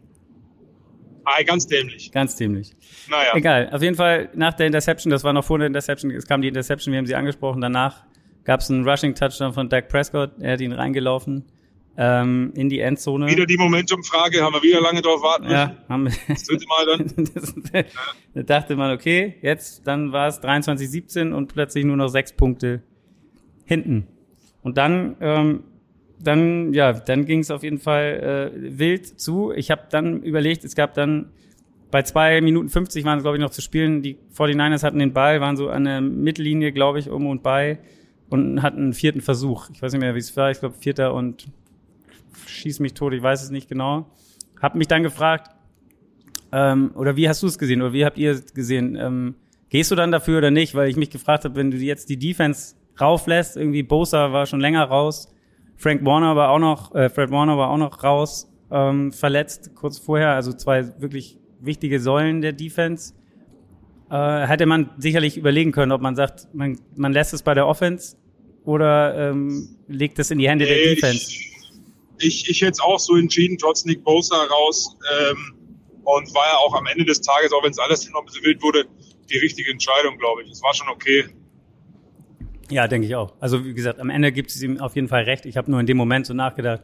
Ah, ganz dämlich. Ganz dämlich. Naja. Egal. Auf jeden Fall nach der Interception, das war noch vor der Interception, es kam die Interception, wir haben sie angesprochen. Danach gab es einen Rushing Touchdown von Dak Prescott. Er hat ihn reingelaufen ähm, in die Endzone. Wieder die Momentumfrage, haben wir wieder lange drauf warten Ja, haben wir. Das dritte Mal dann. das, da dachte man, okay, jetzt, dann war es 23-17 und plötzlich nur noch sechs Punkte hinten. Und dann ähm, dann, ja, dann ging es auf jeden Fall äh, wild zu. Ich habe dann überlegt, es gab dann bei zwei Minuten 50 waren es, glaube ich, noch zu spielen. Die 49ers hatten den Ball, waren so an der Mittellinie, glaube ich, um und bei und hatten einen vierten Versuch. Ich weiß nicht mehr, wie es war. Ich glaube, vierter und schieß mich tot, ich weiß es nicht genau. Hab mich dann gefragt, ähm, oder wie hast du es gesehen, oder wie habt ihr es gesehen? Ähm, gehst du dann dafür oder nicht? Weil ich mich gefragt habe, wenn du jetzt die Defense rauflässt, irgendwie Bosa war schon länger raus, Frank Warner war auch noch, äh, Fred Warner war auch noch raus, ähm, verletzt kurz vorher, also zwei wirklich wichtige Säulen der Defense. Äh, hätte man sicherlich überlegen können, ob man sagt, man, man lässt es bei der Offense oder ähm, legt es in die Hände nee, der Defense. Ich, ich, ich hätte es auch so entschieden, trotz Nick Bosa raus. Ähm, und war ja auch am Ende des Tages, auch wenn es alles noch ein bisschen wild wurde, die richtige Entscheidung, glaube ich. Es war schon okay. Ja, denke ich auch. Also wie gesagt, am Ende gibt es ihm auf jeden Fall recht. Ich habe nur in dem Moment so nachgedacht.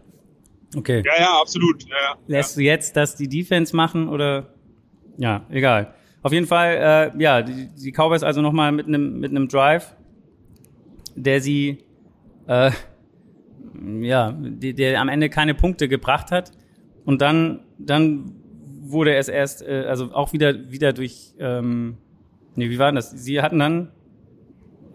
Okay. Ja, ja, absolut. Ja, ja. Lässt du jetzt das die Defense machen oder ja, egal. Auf jeden Fall, äh, ja, die, die Cowboys also nochmal mit einem mit einem Drive, der sie, äh, ja, die, der am Ende keine Punkte gebracht hat. Und dann, dann wurde es erst, äh, also auch wieder, wieder durch, ähm, nee, wie war denn das? Sie hatten dann,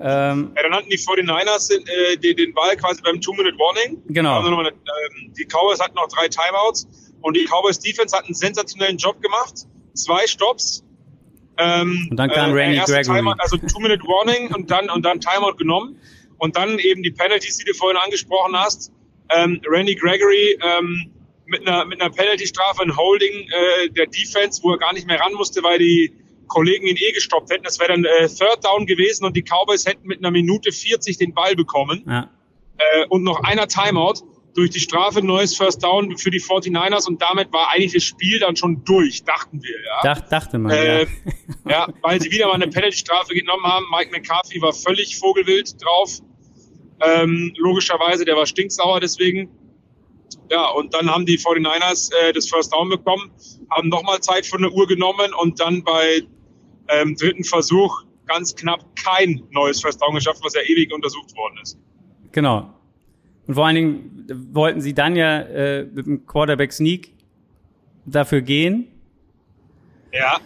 ähm, ja, dann hatten die 49ers den, äh, den, den Ball quasi beim Two-Minute-Warning. Genau. Eine, ähm, die Cowboys hatten noch drei Timeouts und die Cowboys Defense hat einen sensationellen Job gemacht. Zwei Stops, ähm, und dann kam äh, Randy Gregory. Timeout, also Two-Minute-Warning und dann, und dann Timeout genommen. Und dann eben die Penalties, die du vorhin angesprochen hast. Ähm, Randy Gregory ähm, mit einer, mit einer Penalty-Strafe, ein Holding äh, der Defense, wo er gar nicht mehr ran musste, weil die Kollegen ihn eh gestoppt hätten. Das wäre dann äh, Third Down gewesen und die Cowboys hätten mit einer Minute 40 den Ball bekommen. Ja. Äh, und noch einer Timeout durch die Strafe neues First Down für die 49ers und damit war eigentlich das Spiel dann schon durch, dachten wir. Ja. Dach, dachte man, äh, ja. ja. weil sie wieder mal eine Penalty-Strafe genommen haben. Mike McCarthy war völlig vogelwild drauf. Ähm, logischerweise, der war stinksauer deswegen. Ja, und dann haben die 49ers äh, das First Down bekommen, haben nochmal Zeit von der Uhr genommen und dann bei ähm, dritten Versuch ganz knapp kein neues First Down geschafft, was ja ewig untersucht worden ist. Genau. Und vor allen Dingen wollten sie dann ja äh, mit dem Quarterback Sneak dafür gehen. Ja.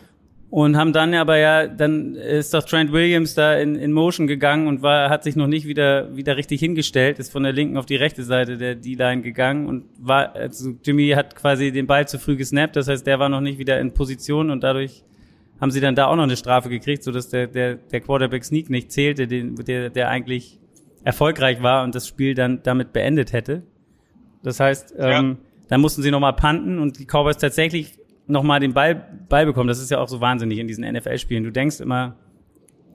Und haben dann aber ja, dann ist doch Trent Williams da in, in Motion gegangen und war, hat sich noch nicht wieder, wieder richtig hingestellt, ist von der linken auf die rechte Seite der D-Line gegangen und war, also Jimmy hat quasi den Ball zu früh gesnappt, das heißt, der war noch nicht wieder in Position und dadurch haben sie dann da auch noch eine Strafe gekriegt, so dass der, der, der Quarterback Sneak nicht zählte, den, der, der eigentlich erfolgreich war und das Spiel dann damit beendet hätte. Das heißt, ähm, ja. dann mussten sie nochmal panten und die Cowboys tatsächlich nochmal den Ball, Ball bekommen. Das ist ja auch so wahnsinnig in diesen NFL-Spielen. Du denkst immer,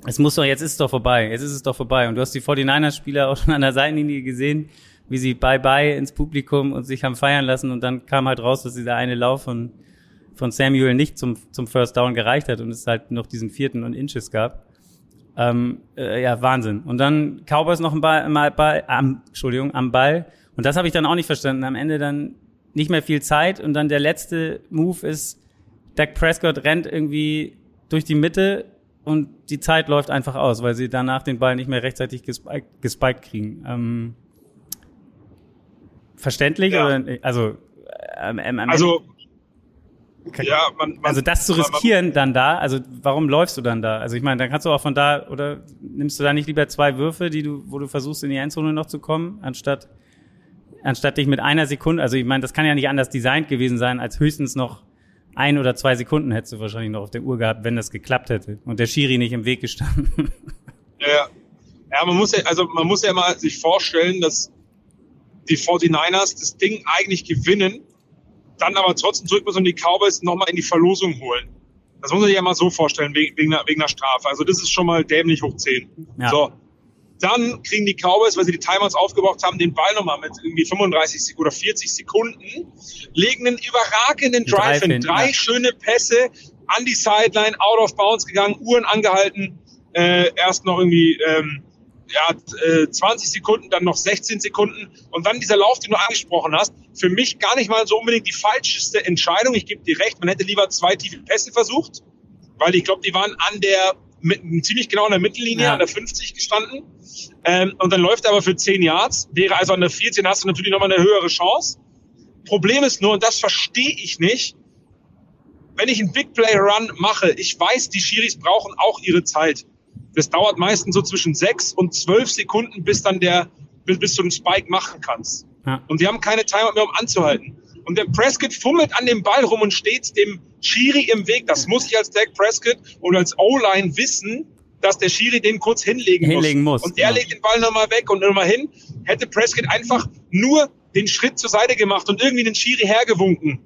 es muss doch, jetzt ist es doch vorbei, jetzt ist es doch vorbei. Und du hast die 49ers-Spieler auch schon an der Seitenlinie gesehen, wie sie Bye-Bye ins Publikum und sich haben feiern lassen und dann kam halt raus, dass dieser eine Lauf von, von Samuel nicht zum, zum First Down gereicht hat und es halt noch diesen vierten und Inches gab. Ähm, äh, ja, Wahnsinn. Und dann Cowboys noch ein Ball, mal Ball am, Entschuldigung, am Ball. Und das habe ich dann auch nicht verstanden. Am Ende dann nicht mehr viel Zeit und dann der letzte Move ist, Dak Prescott rennt irgendwie durch die Mitte und die Zeit läuft einfach aus, weil sie danach den Ball nicht mehr rechtzeitig gespiked, gespiked kriegen. Ähm, verständlich? Ja. Oder, also, ähm, ähm, also ja, man, man, also das zu riskieren man, dann da, also warum läufst du dann da? Also ich meine, dann kannst du auch von da oder nimmst du da nicht lieber zwei Würfe, die du, wo du versuchst in die Endzone noch zu kommen, anstatt anstatt dich mit einer Sekunde, also ich meine, das kann ja nicht anders designt gewesen sein, als höchstens noch ein oder zwei Sekunden hättest du wahrscheinlich noch auf der Uhr gehabt, wenn das geklappt hätte und der Schiri nicht im Weg gestanden. Ja, ja man muss ja, also man muss ja mal sich vorstellen, dass die 49ers das Ding eigentlich gewinnen dann aber trotzdem zurück müssen und die Cowboys nochmal in die Verlosung holen. Das muss man sich ja mal so vorstellen, wegen, wegen, einer, wegen einer Strafe. Also das ist schon mal dämlich hoch 10. Ja. So. Dann kriegen die Cowboys, weil sie die Timeouts aufgebraucht haben, den Ball nochmal mit irgendwie 35 oder 40 Sekunden, legen einen überragenden Drive hin. Drei ja. schöne Pässe an die Sideline, out of bounds gegangen, Uhren angehalten, äh, erst noch irgendwie ähm, ja, äh, 20 Sekunden, dann noch 16 Sekunden und dann dieser Lauf, den du angesprochen hast. Für mich gar nicht mal so unbedingt die falscheste Entscheidung. Ich gebe dir recht, man hätte lieber zwei tiefe Pässe versucht, weil ich glaube, die waren an der mit, ziemlich genau an der Mittellinie, ja. an der 50 gestanden. Ähm, und dann läuft er aber für 10 Yards. Wäre also an der 14 hast du natürlich nochmal eine höhere Chance. Problem ist nur, und das verstehe ich nicht, wenn ich einen Big Play Run mache, ich weiß, die Schiris brauchen auch ihre Zeit. Das dauert meistens so zwischen sechs und zwölf Sekunden, bis dann der, bis, bis du einen Spike machen kannst. Ja. Und die haben keine Timer mehr, um anzuhalten. Und der Prescott fummelt an dem Ball rum und steht dem Schiri im Weg. Das muss ich als Dak Prescott und als O-Line wissen, dass der Schiri den kurz hinlegen, hinlegen muss. muss. Und er ja. legt den Ball nochmal weg und nochmal hin. Hätte Prescott einfach nur den Schritt zur Seite gemacht und irgendwie den Schiri hergewunken,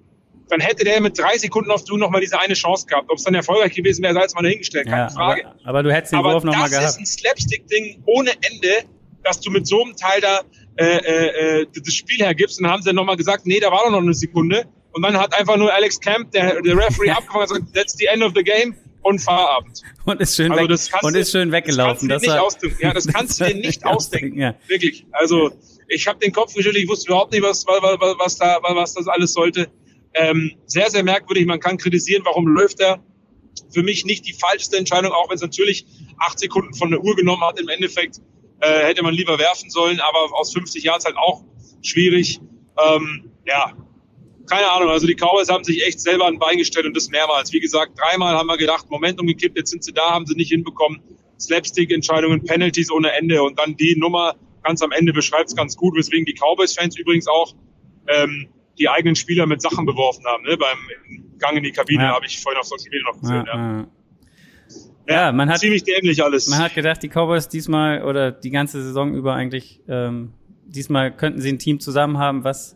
dann hätte der mit drei Sekunden auf du nochmal diese eine Chance gehabt. Ob es dann erfolgreich gewesen wäre, sei jetzt mal dahingestellt, keine ja, Frage. Aber, aber, du hättest den Wurf nochmal gehabt. das ist ein Slapstick-Ding ohne Ende, dass du mit so einem Teil da äh, äh, äh das Spiel hergibst. Und dann haben sie dann nochmal gesagt, nee, da war doch noch eine Sekunde. Und dann hat einfach nur Alex Camp, der, der Referee, abgefangen und gesagt, that's the end of the game und Feierabend. Und ist schön, also weg, und ist schön weggelaufen. Das, kannst du dir nicht ausdenken. Ja, das kannst du dir nicht ausdenken. Ja. Wirklich. Also ich habe den Kopf geschüttelt, ich wusste überhaupt nicht, was, was, was, was, da, was das alles sollte. Ähm, sehr, sehr merkwürdig. Man kann kritisieren, warum läuft er. Für mich nicht die falscheste Entscheidung, auch wenn es natürlich acht Sekunden von der Uhr genommen hat. Im Endeffekt äh, hätte man lieber werfen sollen, aber aus 50 Yards halt auch schwierig. Ähm, ja, keine Ahnung. Also die Cowboys haben sich echt selber ein Bein gestellt und das mehrmals. Wie gesagt, dreimal haben wir gedacht, Momentum gekippt, jetzt sind sie da, haben sie nicht hinbekommen. Slapstick-Entscheidungen, Penalties ohne Ende und dann die Nummer ganz am Ende beschreibt es ganz gut, weswegen die Cowboys-Fans übrigens auch ähm, die eigenen Spieler mit Sachen beworfen haben. Ne? Beim Gang in die Kabine ja. habe ich vorhin auf Social Media noch gesehen. Ja, ja. ja. man hat ziemlich dämlich alles. Man hat gedacht, die Cowboys diesmal oder die ganze Saison über eigentlich ähm, diesmal könnten sie ein Team zusammen haben, was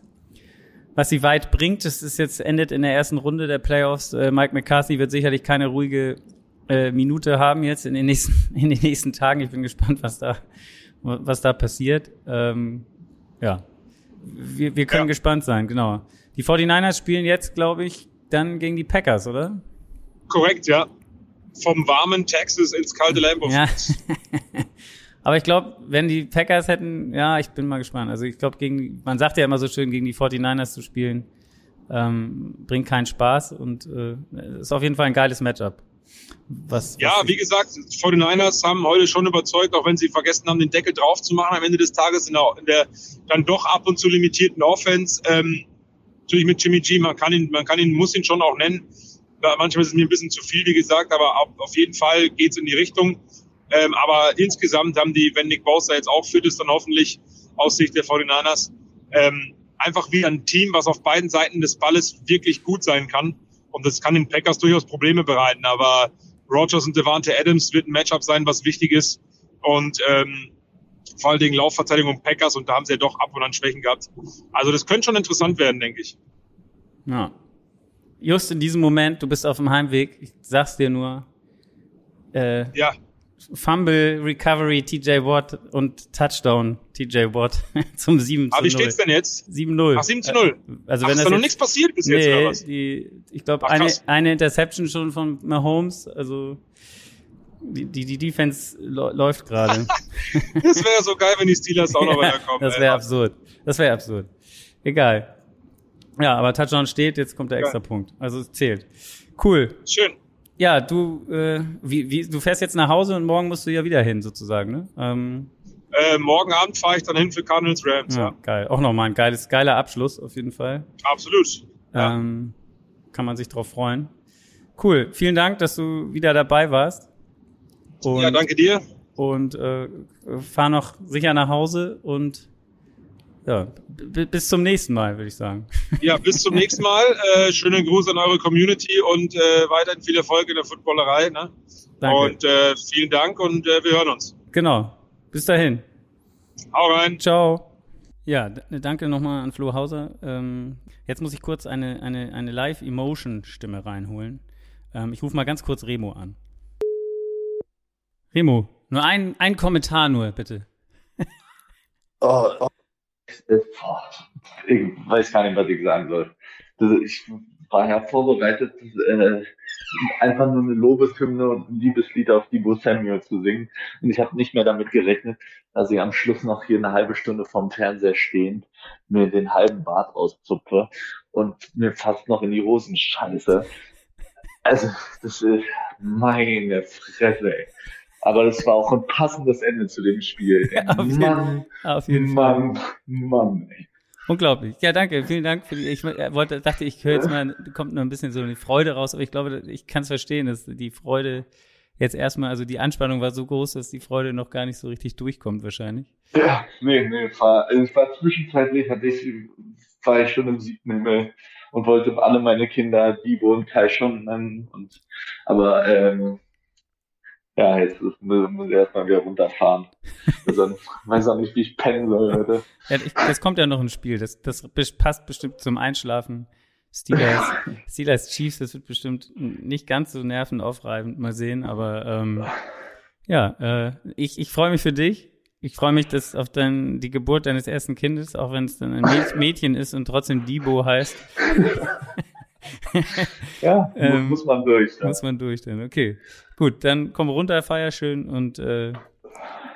was sie weit bringt. Es ist jetzt endet in der ersten Runde der Playoffs. Äh, Mike McCarthy wird sicherlich keine ruhige äh, Minute haben jetzt in den nächsten in den nächsten Tagen. Ich bin gespannt, was da was da passiert. Ähm, ja, wir, wir können ja. gespannt sein, genau. Die 49ers spielen jetzt, glaube ich, dann gegen die Packers, oder? Korrekt, ja. Vom warmen Texas ins kalte Lambeau. Ja. Aber ich glaube, wenn die Packers hätten, ja, ich bin mal gespannt. Also ich glaube, gegen, man sagt ja immer so schön, gegen die 49ers zu spielen, ähm, bringt keinen Spaß und äh, ist auf jeden Fall ein geiles Matchup. Was, ja, was wie gesagt, 49ers haben heute schon überzeugt, auch wenn sie vergessen haben, den Deckel drauf zu machen am Ende des Tages in der, in der dann doch ab und zu limitierten Offense. Ähm, natürlich mit Jimmy G, man kann ihn, man kann ihn, muss ihn schon auch nennen. Manchmal ist es mir ein bisschen zu viel, wie gesagt, aber auf jeden Fall geht's in die Richtung. Ähm, aber insgesamt haben die, wenn Nick Bosa jetzt auch fit ist, dann hoffentlich aus Sicht der 49ers, ähm, einfach wie ein Team, was auf beiden Seiten des Balles wirklich gut sein kann. Und das kann den Packers durchaus Probleme bereiten. Aber Rogers und Devante Adams wird ein Matchup sein, was wichtig ist. Und ähm, vor allen Dingen Laufverteidigung Packers und da haben sie ja doch ab und an Schwächen gehabt. Also das könnte schon interessant werden, denke ich. Ja. Just in diesem Moment, du bist auf dem Heimweg, ich sag's dir nur. Äh, ja. Fumble, Recovery, TJ Watt und Touchdown, TJ Watt zum 7 zu 0. Aber wie steht's denn jetzt? 7-0. Ach, 7 zu 0. Äh, also Ach, wenn ist da noch nichts passiert bis jetzt, nee, oder was? Die, ich glaube, eine, eine Interception schon von Mahomes, also die, die, die Defense läuft gerade. das wäre so geil, wenn die Steelers auch noch weiterkommen. das wäre absurd. Das wäre absurd. Egal. Ja, aber Touchdown steht, jetzt kommt der extra Punkt. Also es zählt. Cool. Schön. Ja, du, äh, wie, wie, du fährst jetzt nach Hause und morgen musst du ja wieder hin, sozusagen, ne? Ähm, äh, morgen Abend fahre ich dann hin für Cardinals Rams, ja. ja. Geil. Auch nochmal ein geiles, geiler Abschluss, auf jeden Fall. Absolut. Ja. Ähm, kann man sich drauf freuen. Cool. Vielen Dank, dass du wieder dabei warst. Und, ja, danke dir. Und äh, fahr noch sicher nach Hause und ja, bis zum nächsten Mal, würde ich sagen. Ja, bis zum nächsten Mal. Äh, schönen Gruß an eure Community und äh, weiterhin viel Erfolg in der Footballerei. Ne? Danke. Und äh, vielen Dank und äh, wir hören uns. Genau. Bis dahin. Hau rein. Ciao. Ja, danke nochmal an Flo Hauser. Ähm, jetzt muss ich kurz eine, eine, eine Live-Emotion-Stimme reinholen. Ähm, ich rufe mal ganz kurz Remo an. Remo, nur ein, ein Kommentar nur, bitte. oh, oh ich weiß gar nicht, was ich sagen soll. ich war ja vorbereitet, äh, einfach nur eine Lobeshymne und ein Liebeslied auf Debo Samuel zu singen. Und ich habe nicht mehr damit gerechnet, dass ich am Schluss noch hier eine halbe Stunde vorm Fernseher stehend mir den halben Bart auszupfe und mir fast noch in die Hosen scheiße. Also, das ist, meine Fresse, ey. Aber das war auch ein passendes Ende zu dem Spiel. Ja, auf jeden, Mann, auf jeden Mann, Mann, ey. Unglaublich. Ja, danke. Vielen Dank für die. Ich wollte, dachte, ich höre jetzt mal, kommt nur ein bisschen so eine Freude raus, aber ich glaube, ich kann es verstehen, dass die Freude jetzt erstmal, also die Anspannung war so groß, dass die Freude noch gar nicht so richtig durchkommt, wahrscheinlich. Ja, nee, nee, war, also ich war zwischenzeitlich, hatte ich, war ich schon im siebten Himmel und wollte alle meine Kinder Diebo und Kai schon nennen und, aber, ähm, ja, jetzt muss ich erstmal wieder runterfahren. Sonst weiß auch nicht, wie ich pennen soll heute. Ja, ich, das kommt ja noch ins Spiel. Das, das passt bestimmt zum Einschlafen. Steelers, Steelers Chiefs, das wird bestimmt nicht ganz so nervenaufreibend, mal sehen, aber ähm, ja, äh, ich, ich freue mich für dich. Ich freue mich dass auf dein, die Geburt deines ersten Kindes, auch wenn es dann ein Mädchen ist und trotzdem Debo heißt. ja, ähm, muss man durch. Dann. Muss man durch dann. Okay, gut, dann komm runter, feier schön und äh,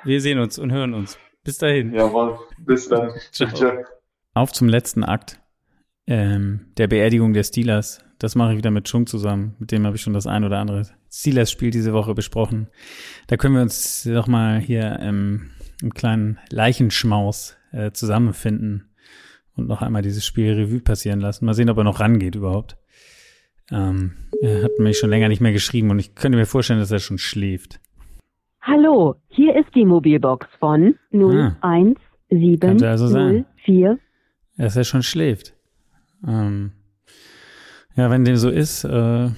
wir sehen uns und hören uns. Bis dahin. Jawohl, bis dann. Ciao. Ciao. Auf zum letzten Akt ähm, der Beerdigung der Steelers. Das mache ich wieder mit Chung zusammen. Mit dem habe ich schon das ein oder andere Steelers-Spiel diese Woche besprochen. Da können wir uns noch mal hier ähm, im kleinen Leichenschmaus äh, zusammenfinden und noch einmal dieses Spiel Revue passieren lassen. Mal sehen, ob er noch rangeht überhaupt. Ähm, er hat mich schon länger nicht mehr geschrieben und ich könnte mir vorstellen, dass er schon schläft. Hallo, hier ist die Mobilbox von 01704. Ah, also sein. Dass er schon schläft. Ähm, ja, wenn dem so ist, äh,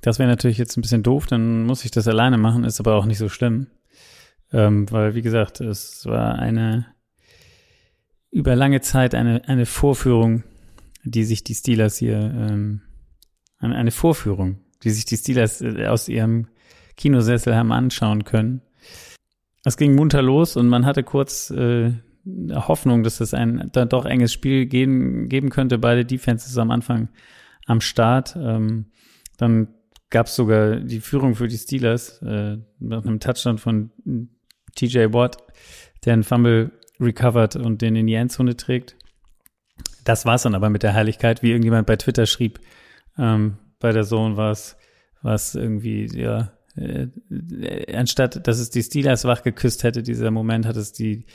das wäre natürlich jetzt ein bisschen doof, dann muss ich das alleine machen, ist aber auch nicht so schlimm. Ähm, weil, wie gesagt, es war eine über lange Zeit eine, eine Vorführung, die sich die Steelers hier, ähm, eine Vorführung, die sich die Steelers äh, aus ihrem Kinosessel haben anschauen können. Es ging munter los und man hatte kurz äh, Hoffnung, dass es ein dann doch enges Spiel geben, geben könnte. Beide Defenses am Anfang am Start. Ähm, dann gab es sogar die Führung für die Steelers äh, nach einem Touchdown von TJ Watt, der einen Fumble recovered und den in die Endzone trägt. Das war's dann aber mit der Herrlichkeit, wie irgendjemand bei Twitter schrieb. Ähm, bei der Zone war es was irgendwie, ja, äh, anstatt dass es die Steelers wach geküsst hätte, dieser Moment hat es die,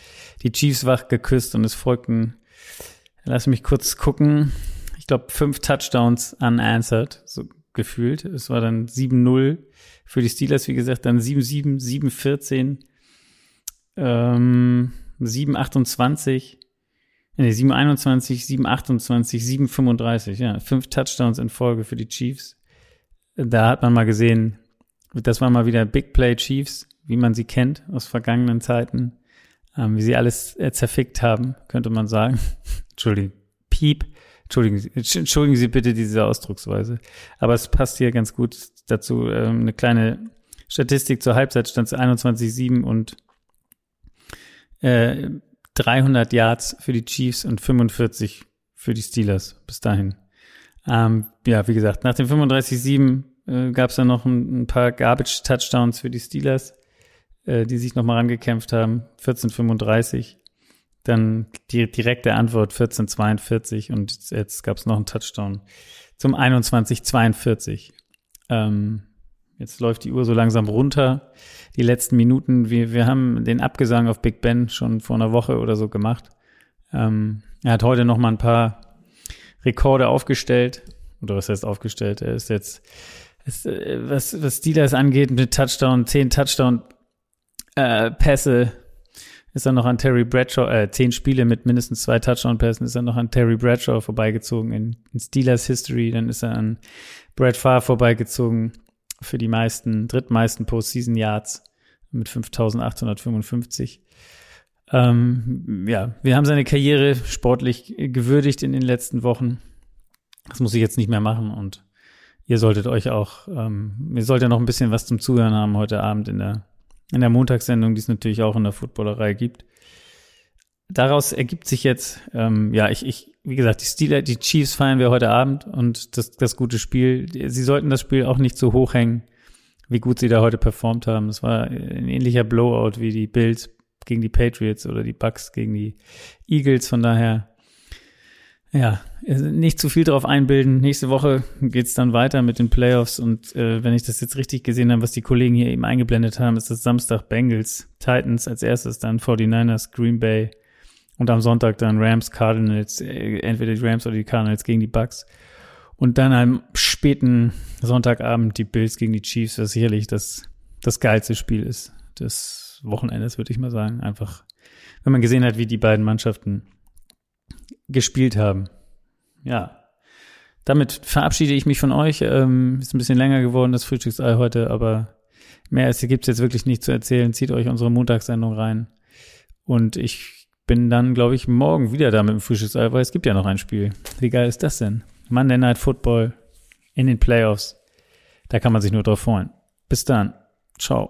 die Chiefs wach geküsst und es folgten, lass mich kurz gucken, ich glaube fünf Touchdowns unanswered, so gefühlt. Es war dann 7-0 für die Steelers, wie gesagt, dann 7-7, 7-14, ähm, 7-28, nee, 7-21, 7-28, 7-35, ja, fünf Touchdowns in Folge für die Chiefs. Da hat man mal gesehen, das war mal wieder Big Play Chiefs, wie man sie kennt aus vergangenen Zeiten. Ähm, wie sie alles äh, zerfickt haben, könnte man sagen. Entschuldigung. Piep. Entschuldigen Sie, entschuldigen Sie bitte diese Ausdrucksweise. Aber es passt hier ganz gut dazu. Ähm, eine kleine Statistik zur Halbzeit stand 21-7 und äh, 300 Yards für die Chiefs und 45 für die Steelers bis dahin. Ähm, ja, wie gesagt, nach dem 35-7 äh, gab es dann noch ein, ein paar Garbage-Touchdowns für die Steelers, äh, die sich nochmal rangekämpft haben. 14:35. Dann die direkte Antwort 14:42 und jetzt gab es noch einen Touchdown zum 21:42. Ähm, jetzt läuft die Uhr so langsam runter. Die letzten Minuten, wir, wir haben den Abgesang auf Big Ben schon vor einer Woche oder so gemacht. Ähm, er hat heute noch mal ein paar Rekorde aufgestellt. Oder was heißt aufgestellt? Er ist jetzt ist, äh, was, was Steelers angeht, mit Touchdown, zehn Touchdown-Pässe, äh, ist er noch an Terry Bradshaw, äh, zehn Spiele mit mindestens zwei Touchdown-Pässen, ist er noch an Terry Bradshaw vorbeigezogen in, in Steelers History, dann ist er an Brad Farr vorbeigezogen für die meisten, drittmeisten Postseason Yards mit 5855. Ähm, ja, wir haben seine Karriere sportlich gewürdigt in den letzten Wochen. Das muss ich jetzt nicht mehr machen und ihr solltet euch auch, ähm, ihr solltet noch ein bisschen was zum Zuhören haben heute Abend in der, in der Montagssendung, die es natürlich auch in der Footballerei gibt. Daraus ergibt sich jetzt, ähm, ja, ich, ich, wie gesagt, die Steelers, die Chiefs feiern wir heute Abend und das, das gute Spiel. Sie sollten das Spiel auch nicht so hoch hängen, wie gut sie da heute performt haben. Es war ein ähnlicher Blowout wie die Bills gegen die Patriots oder die Bucks gegen die Eagles. Von daher Ja, nicht zu viel drauf einbilden. Nächste Woche geht's dann weiter mit den Playoffs und äh, wenn ich das jetzt richtig gesehen habe, was die Kollegen hier eben eingeblendet haben, ist das Samstag Bengals, Titans als erstes, dann 49ers, Green Bay und am Sonntag dann Rams, Cardinals, äh, entweder die Rams oder die Cardinals gegen die Bucks. Und dann am späten Sonntagabend die Bills gegen die Chiefs, was sicherlich das, das geilste Spiel ist des Wochenendes, würde ich mal sagen. Einfach, wenn man gesehen hat, wie die beiden Mannschaften gespielt haben. Ja. Damit verabschiede ich mich von euch. Ähm, ist ein bisschen länger geworden, das Frühstücksei heute, aber mehr als hier gibt's jetzt wirklich nicht zu erzählen. Zieht euch unsere Montagssendung rein. Und ich bin dann, glaube ich, morgen wieder da mit dem Frühstücksei, weil es gibt ja noch ein Spiel. Wie geil ist das denn? Monday Night Football in den Playoffs. Da kann man sich nur drauf freuen. Bis dann. Ciao.